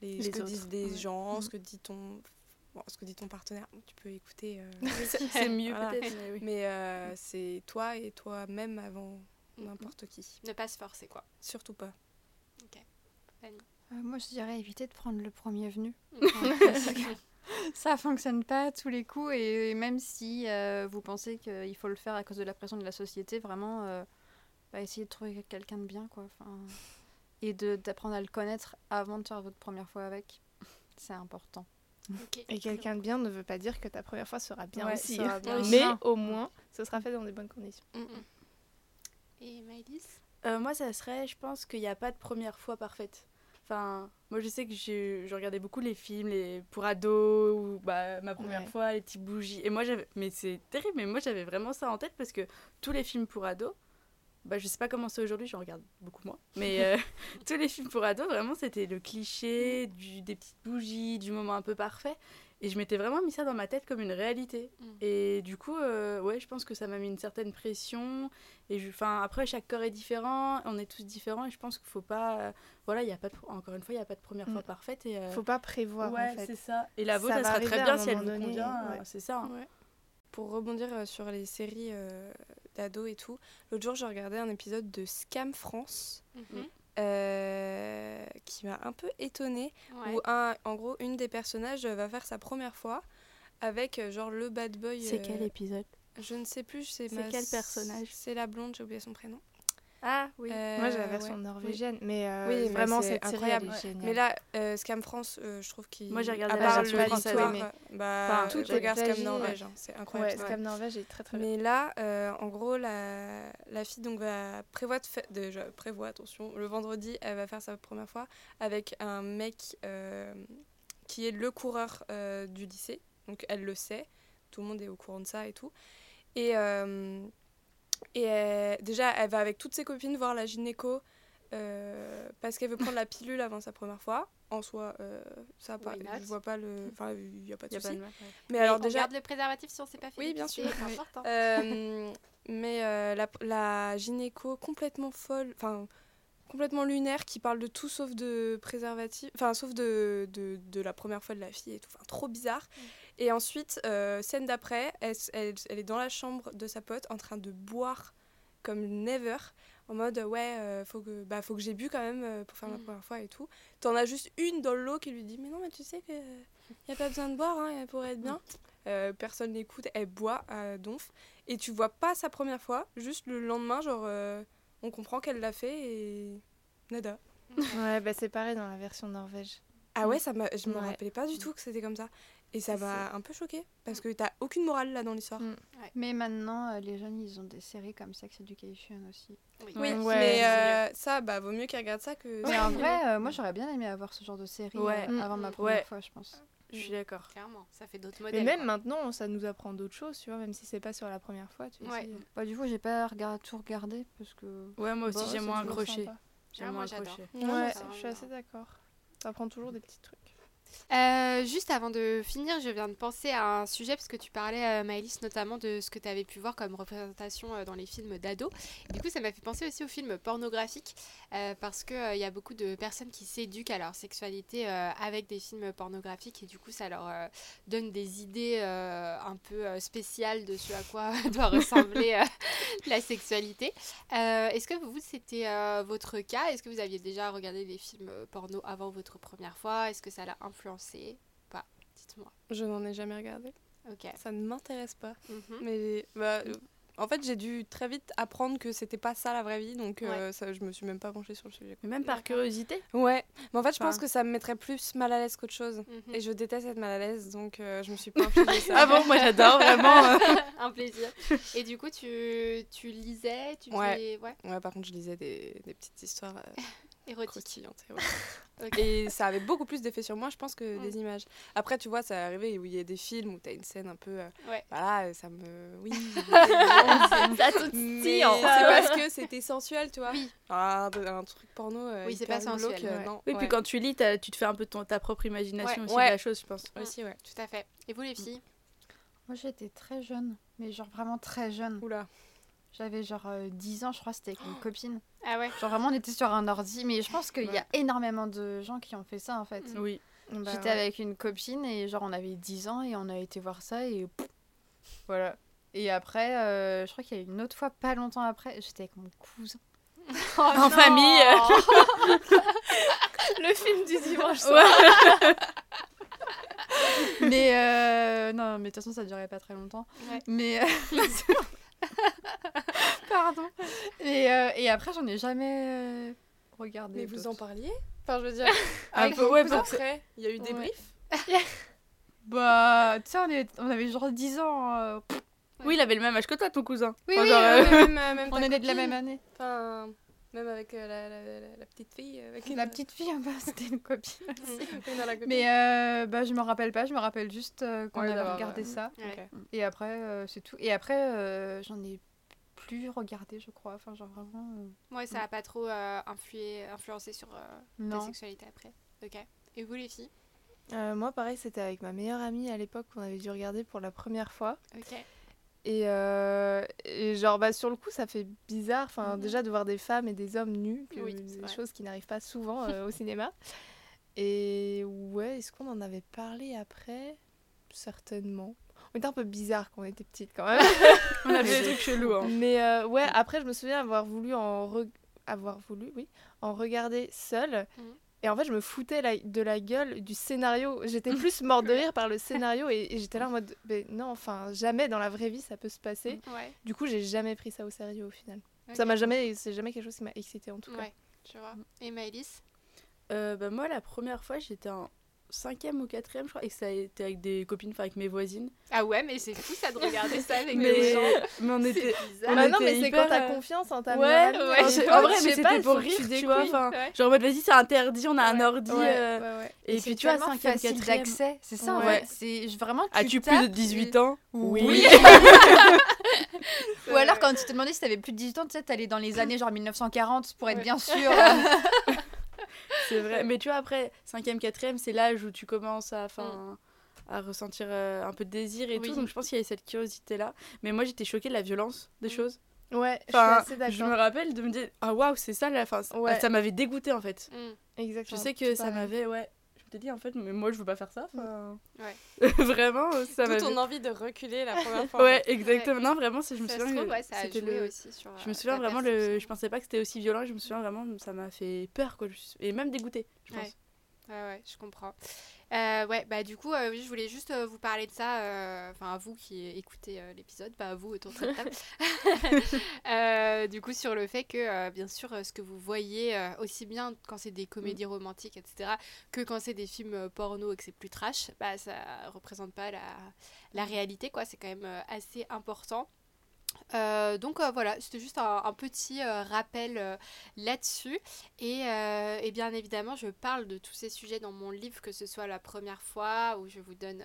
les, Les ce que autres. disent des Ouais. gens, ce que dit ton, bon, ce que dit ton partenaire. Tu peux écouter. euh, C'est mieux Voilà. peut-être, mais oui. mais euh, c'est toi et toi-même avant Mhm. n'importe qui. Ne pas se forcer, quoi. Surtout pas. Euh, moi, je dirais éviter de prendre le premier venu. Mhm. Ça fonctionne pas à tous les coups et même si euh, vous pensez qu'il faut le faire à cause de la pression de la société, vraiment, euh, bah, essayez de trouver quelqu'un de bien, quoi. Enfin, et de- d'apprendre à le connaître avant de faire votre première fois avec. C'est important. Et quelqu'un de bien ne veut pas dire que ta première fois sera bien Ouais, aussi. sera bien. Mais au moins, ce sera fait dans des bonnes conditions. Et Maëlys? Euh, moi, ça serait, je pense qu'il n'y a pas de première fois parfaite. Enfin, moi, je sais que je, je regardais beaucoup les films les pour ados ou bah, ma première Ouais. fois, les petites bougies. Et moi, j'avais, mais c'est terrible, mais moi, j'avais vraiment ça en tête parce que tous les films pour ados, bah, je sais pas comment c'est aujourd'hui, j'en regarde beaucoup moins. Mais euh, tous les films pour ados, vraiment, c'était le cliché du, des petites bougies, du moment un peu parfait. Et je m'étais vraiment mis ça dans ma tête comme une réalité. Mm. Et du coup, euh, ouais, je pense que ça m'a mis une certaine pression. Et je, enfin, après, chaque corps est différent, on est tous différents. Et je pense qu'il faut pas. euh, voilà, il y a pas de, encore une fois, il n'y a pas de première Mm. fois parfaite. Et, euh, Faut pas prévoir ouais, en fait. c'est ça. Et la vôtre, elle sera très bien si elle vous donné, convient. ouais. C'est ça. hein. Pour rebondir euh, sur les séries euh, d'ados et tout, l'autre jour j'ai regardé un épisode de Scam France Mhm. euh, qui m'a un peu étonnée. Ouais. Où un, en gros, une des personnages va faire sa première fois avec genre le bad boy. C'est euh, quel épisode? Je ne sais plus, c'est C'est quel personnage? C'est la blonde, j'ai oublié son prénom. Ah oui. Euh, Moi j'ai la version ouais. norvégienne, mais, euh, Oui, mais vraiment c'est incroyable. Mais là, euh, Scam France, euh, je trouve qu'il. Moi, j'ai regardé à la version le- française. mais- Bah, Enfin, tout regarde Scam Norvège, hein, c'est ouais, incroyable. Scam Norvège est très très bien. Mais là, euh, en gros, la, la fille donc va prévoit de faire, déjà prévoit attention, le vendredi, elle va faire sa première fois avec un mec euh, qui est le coureur euh, du lycée, donc elle le sait, tout le monde est au courant de ça et tout. Et, euh, et elle- déjà, elle va avec toutes ses copines voir la gynéco euh, parce qu'elle veut prendre la pilule avant sa première fois. En soi, euh, ça pas, je vois pas le, enfin, il y a pas de souci. ouais. Mais Et alors on déjà, garde le préservatif si on s'est pas fait Oui, bien sûr. c'est Oui. important. euh, mais euh, la, la gynéco complètement folle, enfin complètement lunaire, qui parle de tout sauf de préservatif, enfin sauf de, de, de la première fois de la fille et tout, enfin trop bizarre. Et ensuite, euh, scène d'après, elle, s- elle, elle est dans la chambre de sa pote en train de boire comme never, en mode ouais, euh, faut que, bah, faut que j'ai bu quand même euh, pour faire ma Mm. première fois et tout. T'en as juste une dans le lot qui lui dit mais non mais tu sais que y a pas besoin de boire, hein, elle pourrait être bien. Euh, personne n'écoute, elle boit à donf. Et tu vois pas sa première fois, juste le lendemain, genre, euh, on comprend qu'elle l'a fait et nada. Ouais, bah c'est pareil dans la version norvège. Ah ouais, ça je me Ouais. rappelais pas du tout que c'était comme ça. Et ça m'a un peu choqué parce que t'as aucune morale là dans l'histoire. Mm. Mais maintenant, euh, les jeunes, ils ont des séries comme Sex Education aussi. Oui, Oui, Ouais, mais euh, ça, bah, vaut mieux qu'ils regardent ça que. Mais en vrai, euh, moi, j'aurais bien aimé avoir ce genre de série Ouais. euh, Mm. avant ma Ouais. première fois, je pense. Je suis d'accord. Clairement, ça fait d'autres Mais modèles. même quoi. maintenant, ça nous apprend d'autres choses, tu vois, même si c'est pas sur la première fois. Tu Ouais. Bah, du coup, j'ai pas regard- tout regardé parce que. Ouais, moi aussi, Bah, j'ai c'est moins accroché. J'ai Ah, moins accroché. Ouais, je ça suis assez d'accord. T'apprends toujours des petits trucs. Euh, juste avant de finir, je viens de penser à un sujet parce que tu parlais, euh, Maëlys, notamment de ce que tu avais pu voir comme représentation euh, dans les films d'ados. Du coup, ça m'a fait penser aussi aux films pornographiques euh, parce qu'il il y a beaucoup de personnes qui s'éduquent à leur sexualité euh, avec des films pornographiques et du coup, ça leur euh, donne des idées euh, un peu euh, spéciales de ce à quoi doit ressembler euh, la sexualité. Euh, Est-ce que vous, c'était euh, votre cas? Est-ce que vous aviez déjà regardé des films euh, porno avant votre première fois? Est-ce que ça l'a influencé Pas, dites-moi. Je n'en ai jamais regardé. Ok. Ça ne m'intéresse pas. Mhm. Mais bah, en fait, j'ai dû très vite apprendre que c'était pas ça la vraie vie, donc euh, ça, je me suis même pas penchée sur le sujet. Mais même par curiosité. Ouais, mais en fait, je Enfin- pense que ça me mettrait plus mal à l'aise qu'autre chose. Mhm. Et je déteste être mal à l'aise, donc euh, je me suis pas ça. Ah bon, moi j'adore vraiment. euh. un plaisir. Et du coup, tu, tu lisais, tu Ouais. faisais ouais, Ouais, par contre, je lisais des, des petites histoires euh, érotique. et ouais. Ok. Et ça avait beaucoup plus d'effet sur moi, je pense, que Mm. des images. Après, tu vois, ça est arrivé où il y a des films où t'as une scène un peu. euh, Ouais. Voilà, ça me. Oui. Ça titille, c'est hein. parce que c'était sensuel, tu vois. Oui. Ah, un, un truc porno. euh, Oui, c'est pas sensuel, glauque, euh, ouais. non, Oui, ouais. puis quand tu lis, tu te fais un peu ton, ta propre imagination Ouais. aussi Ouais. de la chose, je pense. Aussi, ouais. Tout à fait. Et vous, les filles? Moi, j'étais très jeune, mais genre vraiment très jeune. Oula. J'avais genre euh, 10 ans, je crois, c'était avec une copine. Ah ouais Genre vraiment, on était sur un ordi, mais je pense qu'il y a Ouais. énormément de gens qui ont fait ça en fait. Mm. Oui. Bah, J'étais ouais. avec une copine et genre on avait 10 ans et on a été voir ça et voilà. Et après, euh, je crois qu'il y a une autre fois, pas longtemps après, j'étais avec mon cousin. En famille. Le film du dimanche soir. mais euh, non, mais de toute façon, ça durait pas très longtemps. Ouais. Mais euh, pardon. Et, euh, et après, j'en ai jamais euh, regardé. Mais vous en parliez Enfin, je veux dire. Un peu, ouais, après, il y a eu des briefs. Bah, tu sais, on, est- on avait genre 10 ans. euh, Oui, il avait le même âge que toi, ton cousin. Oui, Enfin, oui, genre, euh, même, même on est nés de la même année. Enfin, même avec euh, la, la, la- la petite fille. Avec La petite fille, bah, c'était une la copine. Mais euh, bah, je me rappelle pas, je me rappelle juste euh, qu'on Ouais, avait regardé euh, ça. Ok. Et après, euh, c'est tout. Et après, euh, j'en ai plus regardé, je crois. Enfin, genre vraiment. euh, Ouais, ça a pas trop euh, influé, influencé sur euh, ta non. sexualité après. Ok. Et vous, les filles? Euh, moi, pareil, c'était avec ma meilleure amie à l'époque qu'on avait dû regarder pour la première fois. Ok. Et, euh, et genre, bah, sur le coup, ça fait bizarre. Enfin, Mhm. déjà de voir des femmes et des hommes nus, que- Oui, des vrai. choses qui n'arrivent pas souvent euh, au cinéma. Et ouais, est-ce qu'on en avait parlé après? Certainement. On était un peu bizarre quand on était petite quand même. on avait des trucs chelous. Hein. Mais euh, ouais, après, je me souviens avoir voulu en avoir voulu, oui, en regarder seule. Mhm. Et en fait, je me foutais la- de la gueule du scénario. J'étais plus morte de rire par le scénario et, et j'étais là en mode, mais non, enfin, jamais dans la vraie vie ça peut se passer. Ouais. Du coup, j'ai jamais pris ça au sérieux au final. Ça m'a jamais, c'est jamais quelque chose qui m'a excité en tout cas. Ouais, tu vois. Et Maëlys? Euh, bah, moi, la première fois, j'étais en cinquième ou quatrième, je crois, et ça a été avec des copines, enfin avec mes voisines. Ah ouais, mais c'est fou ça de regarder ça avec Mais, des gens. mais on était. C'est bizarre. on Bah non, était mais c'est hyper, quand t'as euh, confiance en ta Ouais, amie. ouais, c'est- l'époque, en vrai, je mais c'était pour que rire, tu vois. Enfin, Ouais. genre en mode, vas-y, c'est interdit, on a un Ouais, ordi. ouais, euh, ouais, ouais. Et, c'est puis tu vois, 5 facile d'accès. C'est ça, en Ouais. fait. C'est je- vraiment. As-tu plus de 18 ans Oui. Ou alors vrai. quand tu te demandais si t'avais plus de 18 ans, tu sais, t'allais dans les années genre 1940 pour être Ouais. bien sûr. C'est vrai. Mais tu vois, après, 5e, 4e, c'est l'âge où tu commences à, enfin, à ressentir euh, un peu de désir et Oui. tout. Donc je pense qu'il y avait cette curiosité-là. Mais moi, j'étais choquée de la violence des Mm. choses. Ouais, Enfin, je suis assez je me rappelle de me dire, ah waouh, c'est ça la fin. Ouais. Ça m'avait dégoûté en fait. Mm. Exactement. Je sais que ça m'avait, ouais. T'ai dit en fait, mais moi je veux pas faire ça. enfin. Ouais. vraiment, ça Toute m'avait. ton envie de reculer la première fois. Ouais, exactement. Non, vraiment, c'est- je me Ça se souviens. trouve, que ouais, ça a c'était joué le- aussi sur. Je me euh, souviens la vraiment, le... je pensais pas que c'était aussi violent. Je me souviens vraiment, ça m'a fait peur, quoi. Je suis- Et même dégoûté, je pense. Ouais. Ouais, ouais, je comprends. Euh, ouais, bah du coup, euh, je voulais juste euh, vous parler de ça, euh, enfin à vous qui écoutez l'épisode, pas à vous autour de cette table. Du coup, sur le fait que, bien sûr, ce que vous voyez, aussi bien quand c'est des comédies romantiques, etc., que quand c'est des films porno et que c'est plus trash, bah ça représente pas la, la réalité, quoi. C'est quand même assez important. Euh, donc euh, voilà, c'était juste un, petit euh, rappel là-dessus. Et, et bien évidemment, je parle de tous ces sujets dans mon livre, que ce soit la première fois où je vous donne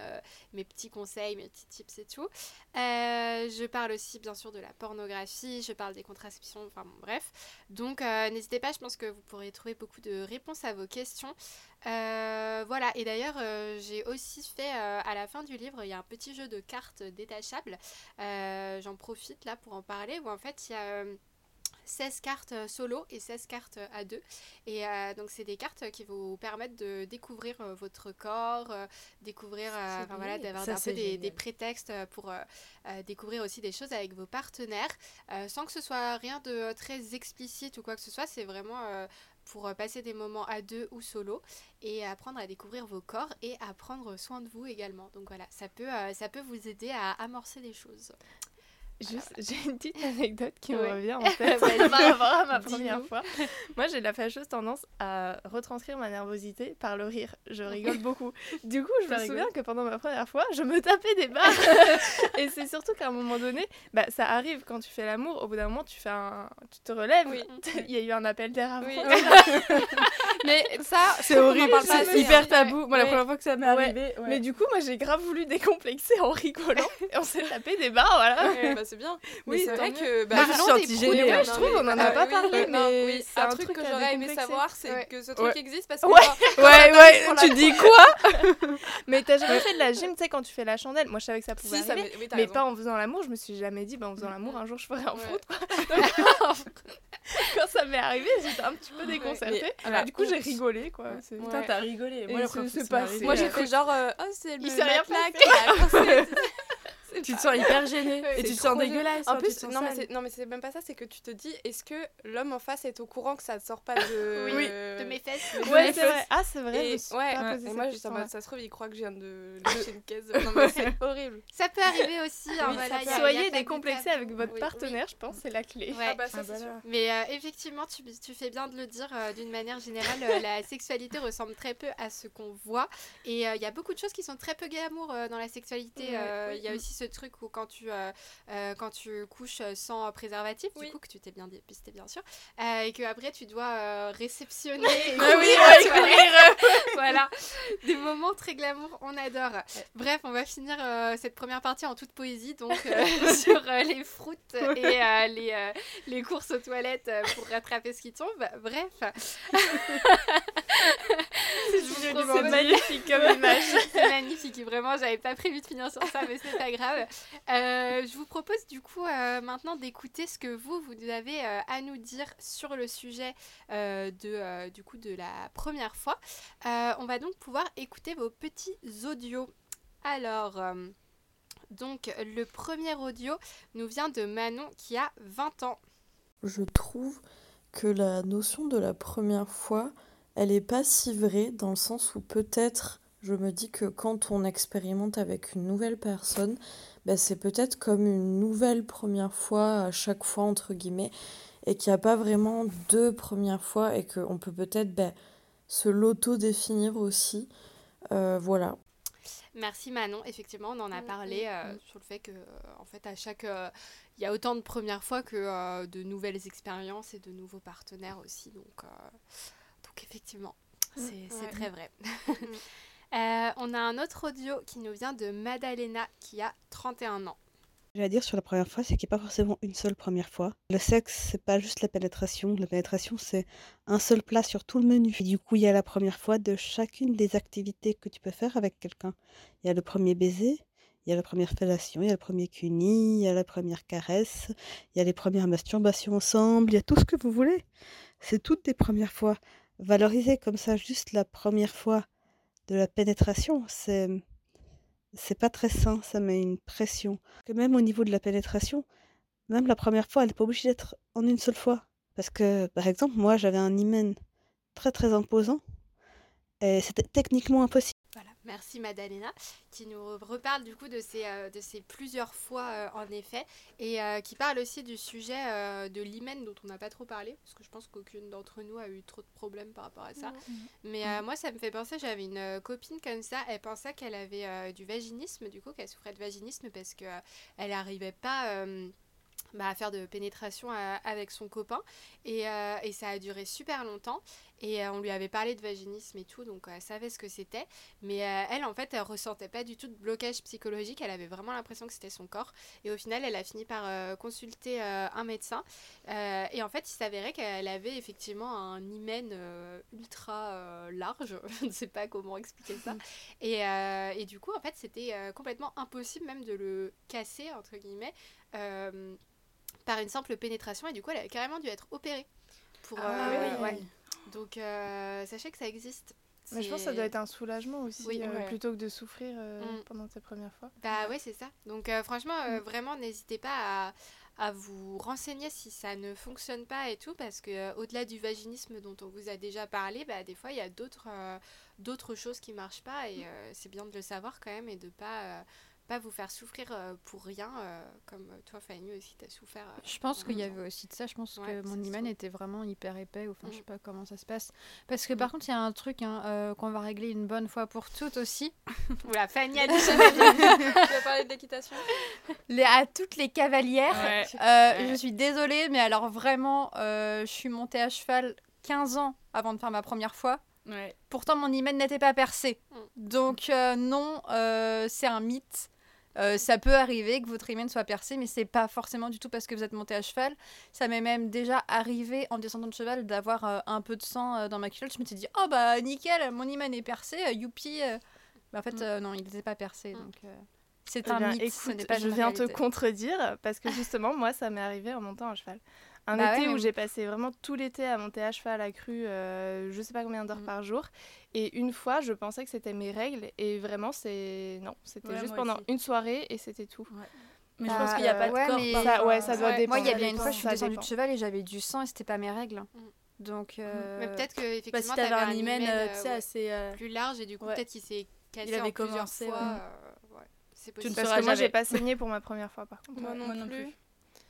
mes petits conseils, mes petits tips et tout. Je parle aussi bien sûr de la pornographie, je parle des contraceptions, enfin bon, bref. Donc n'hésitez pas, je pense que vous pourrez trouver beaucoup de réponses à vos questions. Euh, voilà, et d'ailleurs, euh, j'ai aussi fait euh, à la fin du livre, il y a un petit jeu de cartes détachables. J'en profite là pour en parler, où en fait, il y a. euh, 16 cartes solo et 16 cartes à deux. Et euh, donc, c'est des cartes qui vous permettent de découvrir euh, votre corps, euh, découvrir, enfin, voilà, d'avoir un peu des, prétextes pour découvrir aussi des choses avec vos partenaires, sans que ce soit rien de très explicite ou quoi que ce soit. C'est vraiment pour euh, passer des moments à deux ou solo et apprendre à découvrir vos corps et à prendre soin de vous également. Donc voilà, ça peut, euh, vous aider à amorcer les choses. Juste, j'ai une petite anecdote qui Ouais. me revient en tête par rapport à ma première fois. Moi, j'ai la fâcheuse tendance à retranscrire ma nervosité par le rire. Je rigole beaucoup. Du coup, je me souviens que pendant ma première fois, je me tapais des barres. Et c'est surtout qu'à un moment donné, bah, ça arrive quand tu fais l'amour. Au bout d'un moment, tu, fais un... tu te relèves. Oui. Il y a eu un appel d'air avant. Oui. Mais ça, C'est horrible, c'est hyper hein. tabou. Moi, la Ouais. première fois que ça m'est Ouais. arrivé, ouais. Mais du coup, moi, j'ai grave voulu décomplexer en rigolant. Et on s'est tapé des barres, voilà. Ouais, c'est bien. Oui, c'est vrai que. Bah, pros, hein. Ouais, je trouve, on en a Ah, pas parlé, mais oui, c'est un un truc que j'aurais aimé savoir, c'est Ouais. que ce truc Ouais. existe parce que. Ouais. Ouais, ouais, tu dis quoi? Mais t'as jamais fait de la gym, tu sais, quand tu fais la chandelle? Moi, je savais que ça pouvait arriver. Mais pas en faisant l'amour, je me suis jamais dit, bah, en faisant l'amour, un jour je ferai un Ouais. fruit. Quand ça m'est arrivé, j'étais un petit peu déconcertée. du coup, j'ai rigolé, quoi. Ouais. C'est- Putain, Ouais. t'as rigolé. Moi, j'ai fait genre. euh, Oh, c'est le Il s'est rien matelas passé. qui a. Tu te sens hyper gêné. Ouais, Et tu te sens dégueulasse. En plus, non mais, non mais c'est même pas ça, c'est que tu te dis, est-ce que l'homme en face est au courant que ça ne sort pas de... Oui. De mes fesses. de Ouais, c'est vrai. Ah, c'est vrai. Et, ouais, et moi, je- ça, se trouve, il croit que je viens de lâcher une caisse. Non, mais c'est horrible. Ça peut arriver aussi. hein, Soyez décomplexés avec votre partenaire, je pense, c'est la clé. Ah bah Ah bah. Mais euh, effectivement, tu, tu fais bien de le dire euh, d'une manière générale, euh, la sexualité ressemble très peu à ce qu'on voit. Et il y a beaucoup de choses qui sont très peu glamour euh, dans la sexualité. Il y a aussi ce truc où quand tu, euh, euh, quand tu couches sans préservatif, Oui. du coup, que tu t'es bien dépisté bien sûr, euh, et que après tu dois euh, réceptionner. et oui, ouais, voilà, des moments très glamour, on adore. Bref, on va finir euh, cette première partie en toute poésie, donc euh, sur euh, les fruits et euh, les, euh, les courses aux toilettes euh, pour rattraper ce qui tombe. Bref. Je vous C'est magnifique comme image. c'est magnifique, vraiment, j'avais pas prévu de finir sur ça, mais c'est pas grave. Euh, je vous propose du coup euh, maintenant d'écouter ce que vous, vous avez euh, à nous dire sur le sujet euh, de, euh, du coup, de la première fois. Euh, on va donc pouvoir écouter vos petits audios. Alors, euh, donc le premier audio nous vient de Manon qui a 20 ans. Je trouve que la notion de la première fois, elle est pas si vraie dans le sens où peut-être je me dis que quand on expérimente avec une nouvelle personne, ben c'est peut-être comme une nouvelle première fois à chaque fois entre guillemets et qu'il n'y a pas vraiment deux premières fois et qu'on peut peut-être ben, se l'auto-définir aussi. Euh, voilà. Merci Manon, effectivement, on en a parlé euh, sur le fait que, euh, en fait, à chaque. euh, Il y a autant de premières fois que euh, de nouvelles expériences et de nouveaux partenaires aussi. Donc, euh, donc effectivement, c'est c'est ouais. très vrai. Euh, on a un autre audio qui nous vient de Madalena qui a 31 ans. J'ai à dire sur la première fois, c'est qu'il n'y a pas forcément une seule première fois. Le sexe, c'est pas juste la pénétration. La pénétration, c'est un seul plat sur tout le menu. Et du coup, il y a la première fois de chacune des activités que tu peux faire avec quelqu'un. Il y a le premier baiser, il y a la première fellation, il y a le premier cuni, il y a la première caresse, il y a les premières masturbations ensemble, il y a tout ce que vous voulez. C'est toutes des premières fois. Valoriser comme ça juste la première fois de la pénétration, c'est c'est pas très sain, ça met une pression. Que même au niveau de la pénétration, même la première fois, elle n'est pas obligée d'être en une seule fois. Parce que, par exemple, moi, j'avais un hymen très très imposant et c'était techniquement impossible. Merci Madalena qui nous re- reparle du coup de ces, euh, de ces plusieurs fois euh, en effet et euh, qui parle aussi du sujet euh, de l'hymen dont on n'a pas trop parlé parce que je pense qu'aucune d'entre nous a eu trop de problèmes par rapport à ça. Mais euh, moi ça me fait penser, j'avais une euh, copine comme ça, elle pensait qu'elle avait euh, du vaginisme du coup, qu'elle souffrait de vaginisme parce que euh, elle n'arrivait pas... bah, à faire de pénétration euh, avec son copain et, euh, et ça a duré super longtemps Et euh, on lui avait parlé de vaginisme et tout, donc elle savait ce que c'était. Mais euh, elle, en fait, elle ressentait pas du tout de blocage psychologique. Elle avait vraiment l'impression que c'était son corps. Et au final, elle a fini par consulter un médecin. Et en fait, il s'avérait qu'elle avait effectivement un hymen ultra large. Je ne sais pas comment expliquer ça. Et, et du coup, en fait, c'était complètement impossible même de le casser, entre guillemets, par une simple pénétration. Et du coup, elle a carrément dû être opérée. Pour, Ah euh, oui. ouais. Donc, euh, sachez que ça existe. Mais je pense que ça doit être un soulagement aussi, Oui. euh, Ouais. plutôt que de souffrir euh, Mm. pendant tes premières fois. Bah ouais, c'est ça. Donc euh, franchement, Mm. vraiment, n'hésitez pas à, à vous renseigner si ça ne fonctionne pas et tout, parce que euh, au-delà du vaginisme dont on vous a déjà parlé, bah, des fois, il y a d'autres euh, d'autres choses qui marchent pas et euh, c'est bien de le savoir quand même et de pas, euh, pas vous faire souffrir euh, pour rien, euh, comme euh, toi, Fanny, aussi, t'as souffert. euh, Je pense qu'il y avait aussi de ça. Je pense Ouais, que mon trouve. était vraiment hyper épais. Enfin, je Mm. sais pas comment ça se passe. Parce que par contre, il y a un truc hein, euh, qu'on va régler une bonne fois pour toutes aussi. Oula, Fanny a dit tu vas parler de l'équitation? Les, à toutes les cavalières. Ouais. Euh, Je suis désolée, mais alors vraiment, euh, je suis montée à cheval 15 ans avant de faire ma première fois. Ouais. Pourtant, mon hymen n'était pas percé. Mm. Donc, euh, non, euh, c'est un mythe. Euh, ça peut arriver que votre hymen soit percé, mais c'est pas forcément du tout parce que vous êtes monté à cheval. Ça m'est même déjà arrivé en descendant de cheval d'avoir euh, un peu de sang euh, dans ma culotte. Je m'étais dit, oh bah nickel, mon hymen est percé, euh, youpi. Mais en fait, Mm. euh, non, il n'était pas percé. Mm. Donc, euh, c'est Eh un bien, mythe, ce écoute, n'est pas je viens te contredire parce que justement, moi, ça m'est arrivé en montant à cheval. Un Bah été mais où j'ai passé vraiment tout l'été à monter à cheval à cru, euh, je sais pas combien d'heures Mm. par jour. Et une fois, je pensais que c'était mes règles et vraiment, c'est non, c'était Ouais, juste pendant aussi. une soirée et c'était tout. Mais Bah, je pense qu'il n'y a pas de ouais, corps. mais- Ça, ouais, ça doit Ouais, dépendre. Moi, il y a bien une fois, je suis descendue de cheval et j'avais du sang et c'était pas mes règles. Mm. Donc, euh, Mais peut-être que Bah, si effectivement, t'avais t'avais un hymen, euh, euh, assez. euh, plus large et du coup, Ouais. peut-être qu'il s'est cassé avait en plusieurs commencé, fois. euh, Tu ne possible. Parce sauras que moi, jamais. j'ai pas saigné pour ma première fois par contre. Moi non plus.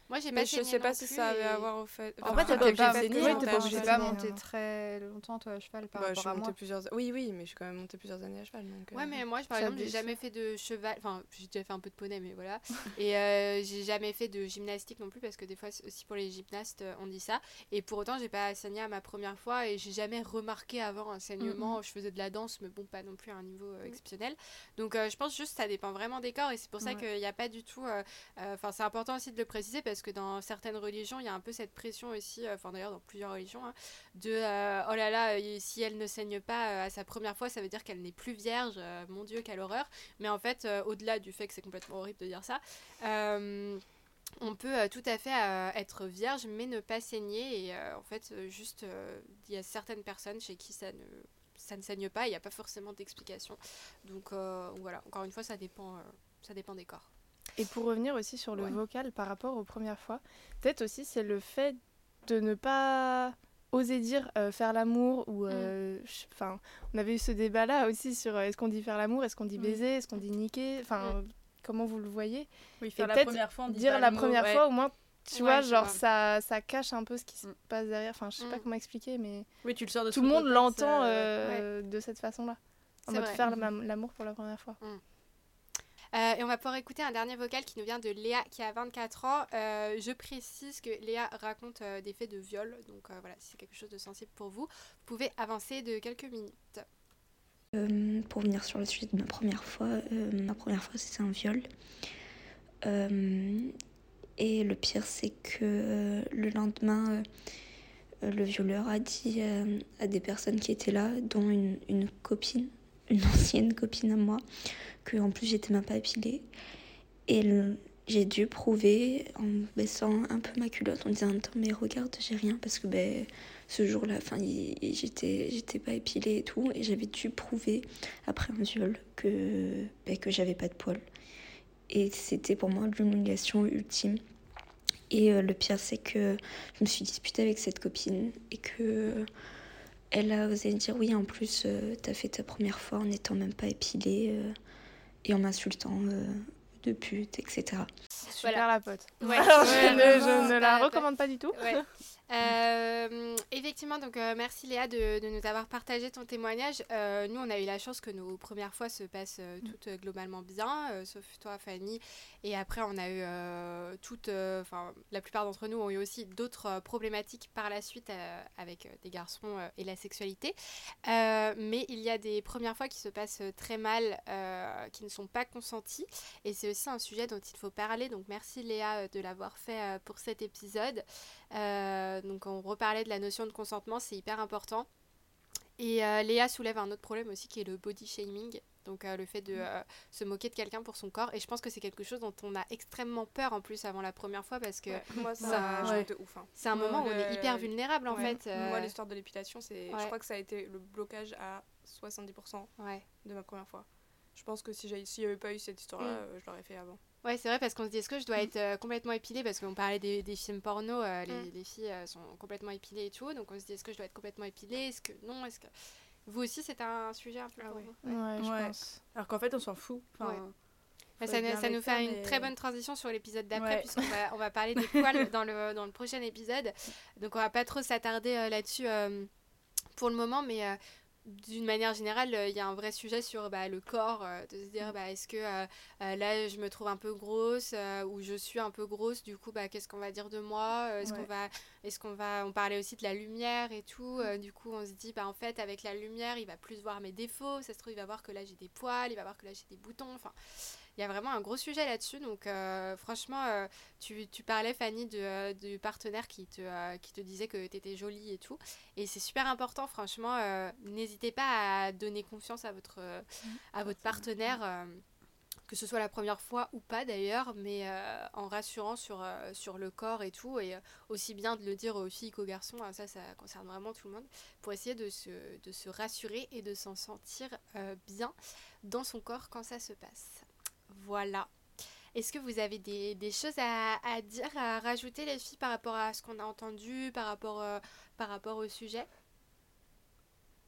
Moi, j'ai Mais pas je sais pas si ça avait et- à voir au fait. En fait, t'es pas pas, obligé de monté- saigner, oui, t'es pas monter hein. très longtemps, toi, à cheval, par Bah, je rapport suis à montée moi. plusieurs Oui, oui, mais je suis quand même montée plusieurs années à cheval. Donc, euh, Ouais, mais moi, par exemple, j'ai jamais fait de cheval. Enfin, j'ai déjà fait un peu de poney, mais voilà. Et euh, j'ai jamais fait de gymnastique non plus, parce que des fois, aussi pour les gymnastes, euh, on dit ça. Et pour autant, j'ai pas saigné à ma première fois et j'ai jamais remarqué avant un saignement. Je faisais de la danse, mais bon, pas non plus à un niveau exceptionnel. Donc, je pense juste que ça dépend vraiment des corps et c'est pour ça Ouais. qu'il n'y a pas du tout. Enfin, c'est important aussi de le préciser parce que dans certaines religions, il y a un peu cette pression aussi, euh, enfin d'ailleurs dans plusieurs religions, hein, de euh, oh là là, euh, si elle ne saigne pas à sa première fois, ça veut dire qu'elle n'est plus vierge. mon Dieu, quelle horreur. Mais en fait, au-delà du fait que c'est complètement horrible de dire ça, on peut tout à fait être vierge mais ne pas saigner. Et en fait, juste, il y a certaines personnes chez qui ça ne, ça ne saigne pas, il n'y a pas forcément d'explication. Donc voilà, encore une fois, ça dépend, ça dépend des corps. Et pour revenir aussi sur le Ouais. vocal par rapport aux premières fois, peut-être aussi c'est le fait de ne pas oser dire euh, faire l'amour ou euh, je- enfin on avait eu ce débat là aussi sur euh, est-ce qu'on dit faire l'amour est-ce qu'on dit Mm. baiser est-ce qu'on dit niquer enfin comment vous le voyez? Oui, faire la peut-être première fois, on dit dire la mot, première ouais. fois au moins tu Ouais, vois genre ça ça cache un peu ce qui se Mm. passe derrière enfin je sais pas Mm. comment expliquer mais Oui, tu le sors de tout le monde l'entend de cette façon là en mode vrai. faire l'am- l'amour pour la première fois et on va pouvoir écouter un dernier vocal qui nous vient de Léa qui a 24 ans. Euh, je précise que Léa raconte euh, des faits de viol, donc euh, voilà, si c'est quelque chose de sensible pour vous, vous pouvez avancer de quelques minutes. Euh, pour venir sur le sujet de ma première fois, euh, ma première fois c'était un viol. Euh, et le pire c'est que euh, le lendemain, euh, le violeur a dit euh, à des personnes qui étaient là, dont une copine, une ancienne copine à moi, que en plus j'étais même pas épilée. Et j'ai dû prouver en baissant un peu ma culotte en disant attends mais regarde j'ai rien parce que ben ce jour-là j'étais pas épilée et tout et j'avais dû prouver après un viol que ben, que j'avais pas de poils et c'était pour moi l'humiliation ultime et euh, le pire c'est que je me suis disputée avec cette copine et que elle a osé dire oui en plus euh, t'as fait ta première fois en n'étant même pas épilée euh, et en m'insultant euh, de pute etc super Voilà. la pote. Ouais, Alors, je ouais, ne, vraiment, je ne pas la la recommande pas du tout. Ouais. Euh, effectivement, donc euh, merci Léa de, de nous avoir partagé ton témoignage. Euh, nous, on a eu la chance que nos premières fois se passent euh, toutes globalement bien, sauf toi, Fanny. Et après, on a eu toutes, enfin, la plupart d'entre nous ont eu aussi d'autres problématiques par la suite avec des garçons et la sexualité. Mais il y a des premières fois qui se passent très mal, qui ne sont pas consenties. Et c'est aussi un sujet dont il faut parler. Donc merci Léa de l'avoir fait pour cet épisode. Euh, donc on reparlait de la notion de consentement, c'est hyper important. Et euh, Léa soulève un autre problème aussi qui est le body shaming. Donc euh, le fait de euh, se moquer de quelqu'un pour son corps. Et je pense que c'est quelque chose dont on a extrêmement peur en plus avant la première fois parce que Ouais, moi, ça, ça- ouais. de ouf. hein. c'est un Moi, moment où on est hyper vulnérable en Ouais. fait. euh, Moi, l'histoire de l'épilation, c'est, ouais. je crois que ça a été le blocage à 70% ouais. de ma première fois. Je pense que si j'avais, s'il n'y avait pas eu cette histoire-là, Mm. euh, je l'aurais fait avant. Ouais, c'est vrai parce qu'on se dit est-ce que je dois Mm. être euh, complètement épilée? Parce qu'on parlait des, des films porno, euh, les, Mm. les filles euh, sont complètement épilées et tout, donc on se dit est-ce que je dois être complètement épilée, est-ce que non, est-ce que vous aussi c'est un sujet un peu Ah pour ouais. vous? Ouais, je Ouais. pense. Alors qu'en fait, on s'en fout. Enfin, Ouais. Bah, faut ça, nous- ça fait ça, une très bonne transition sur l'épisode d'après Ouais. puisqu'on va, on va parler des poils dans le, dans le prochain épisode. Donc on va pas trop s'attarder euh, là-dessus euh, pour le moment, mais euh, d'une manière générale, euh, il y a un vrai sujet sur bah, le corps, euh, de se dire bah, est-ce que euh, là je me trouve un peu grosse ou je suis un peu grosse, du coup bah, qu'est-ce qu'on va dire de moi Est-ce qu'on va, est-ce qu'on va, on parlait aussi de la lumière et tout, euh, du coup on se dit bah en fait avec la lumière il va plus voir mes défauts, ça se trouve il va voir que là j'ai des poils, il va voir que là j'ai des boutons, enfin il y a vraiment un gros sujet là-dessus. Donc, euh, franchement, euh, tu, tu parlais, Fanny, de, euh, du partenaire qui te, qui te disait que tu étais jolie et tout. Et c'est super important, franchement. N'hésitez pas à donner confiance à votre, à votre partenaire. que ce soit la première fois ou pas d'ailleurs, mais euh, en rassurant sur, euh, sur le corps et tout, et euh, aussi bien de le dire aux filles qu'aux garçons, hein, ça, ça concerne vraiment tout le monde, pour essayer de se, de se rassurer et de s'en sentir bien dans son corps quand ça se passe. Voilà. Est-ce que vous avez des, des choses à, à dire, à rajouter les filles par rapport à ce qu'on a entendu, par rapport, euh, par rapport au sujet?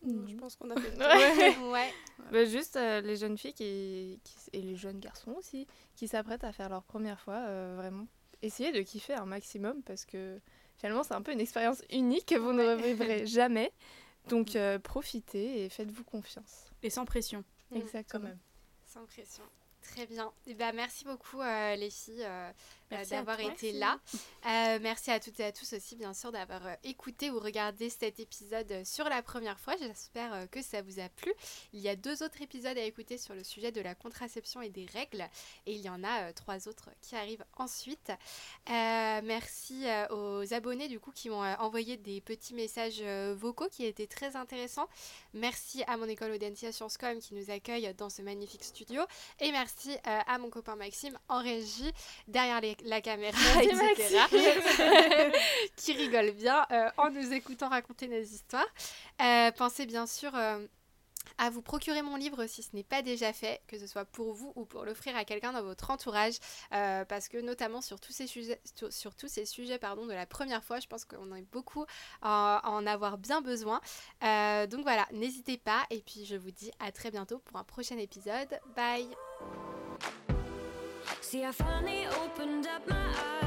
Je pense qu'on a fait le tour. Ouais. Ouais. Bah, juste euh, les jeunes filles qui, qui- et les jeunes garçons aussi qui s'apprêtent à faire leur première fois, euh, vraiment essayez de kiffer un maximum parce que finalement c'est un peu une expérience unique que vous ne revivrez jamais. Donc euh, profitez et faites-vous confiance. Et sans pression. Mm, Exactement. Sans pression. Très bien. Eh ben, merci beaucoup euh, les filles euh, d'avoir toi. été là. Euh, merci à toutes et à tous aussi bien sûr d'avoir euh, écouté ou regardé cet épisode euh, sur la première fois. J'espère euh, que ça vous a plu. Il y a deux autres épisodes à écouter sur le sujet de la contraception et des règles et il y en a euh, trois autres qui arrivent ensuite. Euh, merci euh, aux abonnés du coup qui m'ont euh, envoyé des petits messages euh, vocaux qui étaient très intéressants. Merci à mon école Audencia Sciences Com qui nous accueille dans ce magnifique studio et merci euh, à mon copain Maxime en régie derrière les- la caméra, etc. qui rigole bien euh, en nous écoutant raconter nos histoires. Euh, pensez bien sûr euh, à vous procurer mon livre si ce n'est pas déjà fait, que ce soit pour vous ou pour l'offrir à quelqu'un dans votre entourage, euh, parce que notamment sur tous ces sujets, sur, sur tous ces sujets pardon, de la première fois, je pense qu'on a beaucoup à, à en avoir bien besoin. Euh, donc voilà, n'hésitez pas, et puis je vous dis à très bientôt pour un prochain épisode. Bye See, I finally opened up my eyes,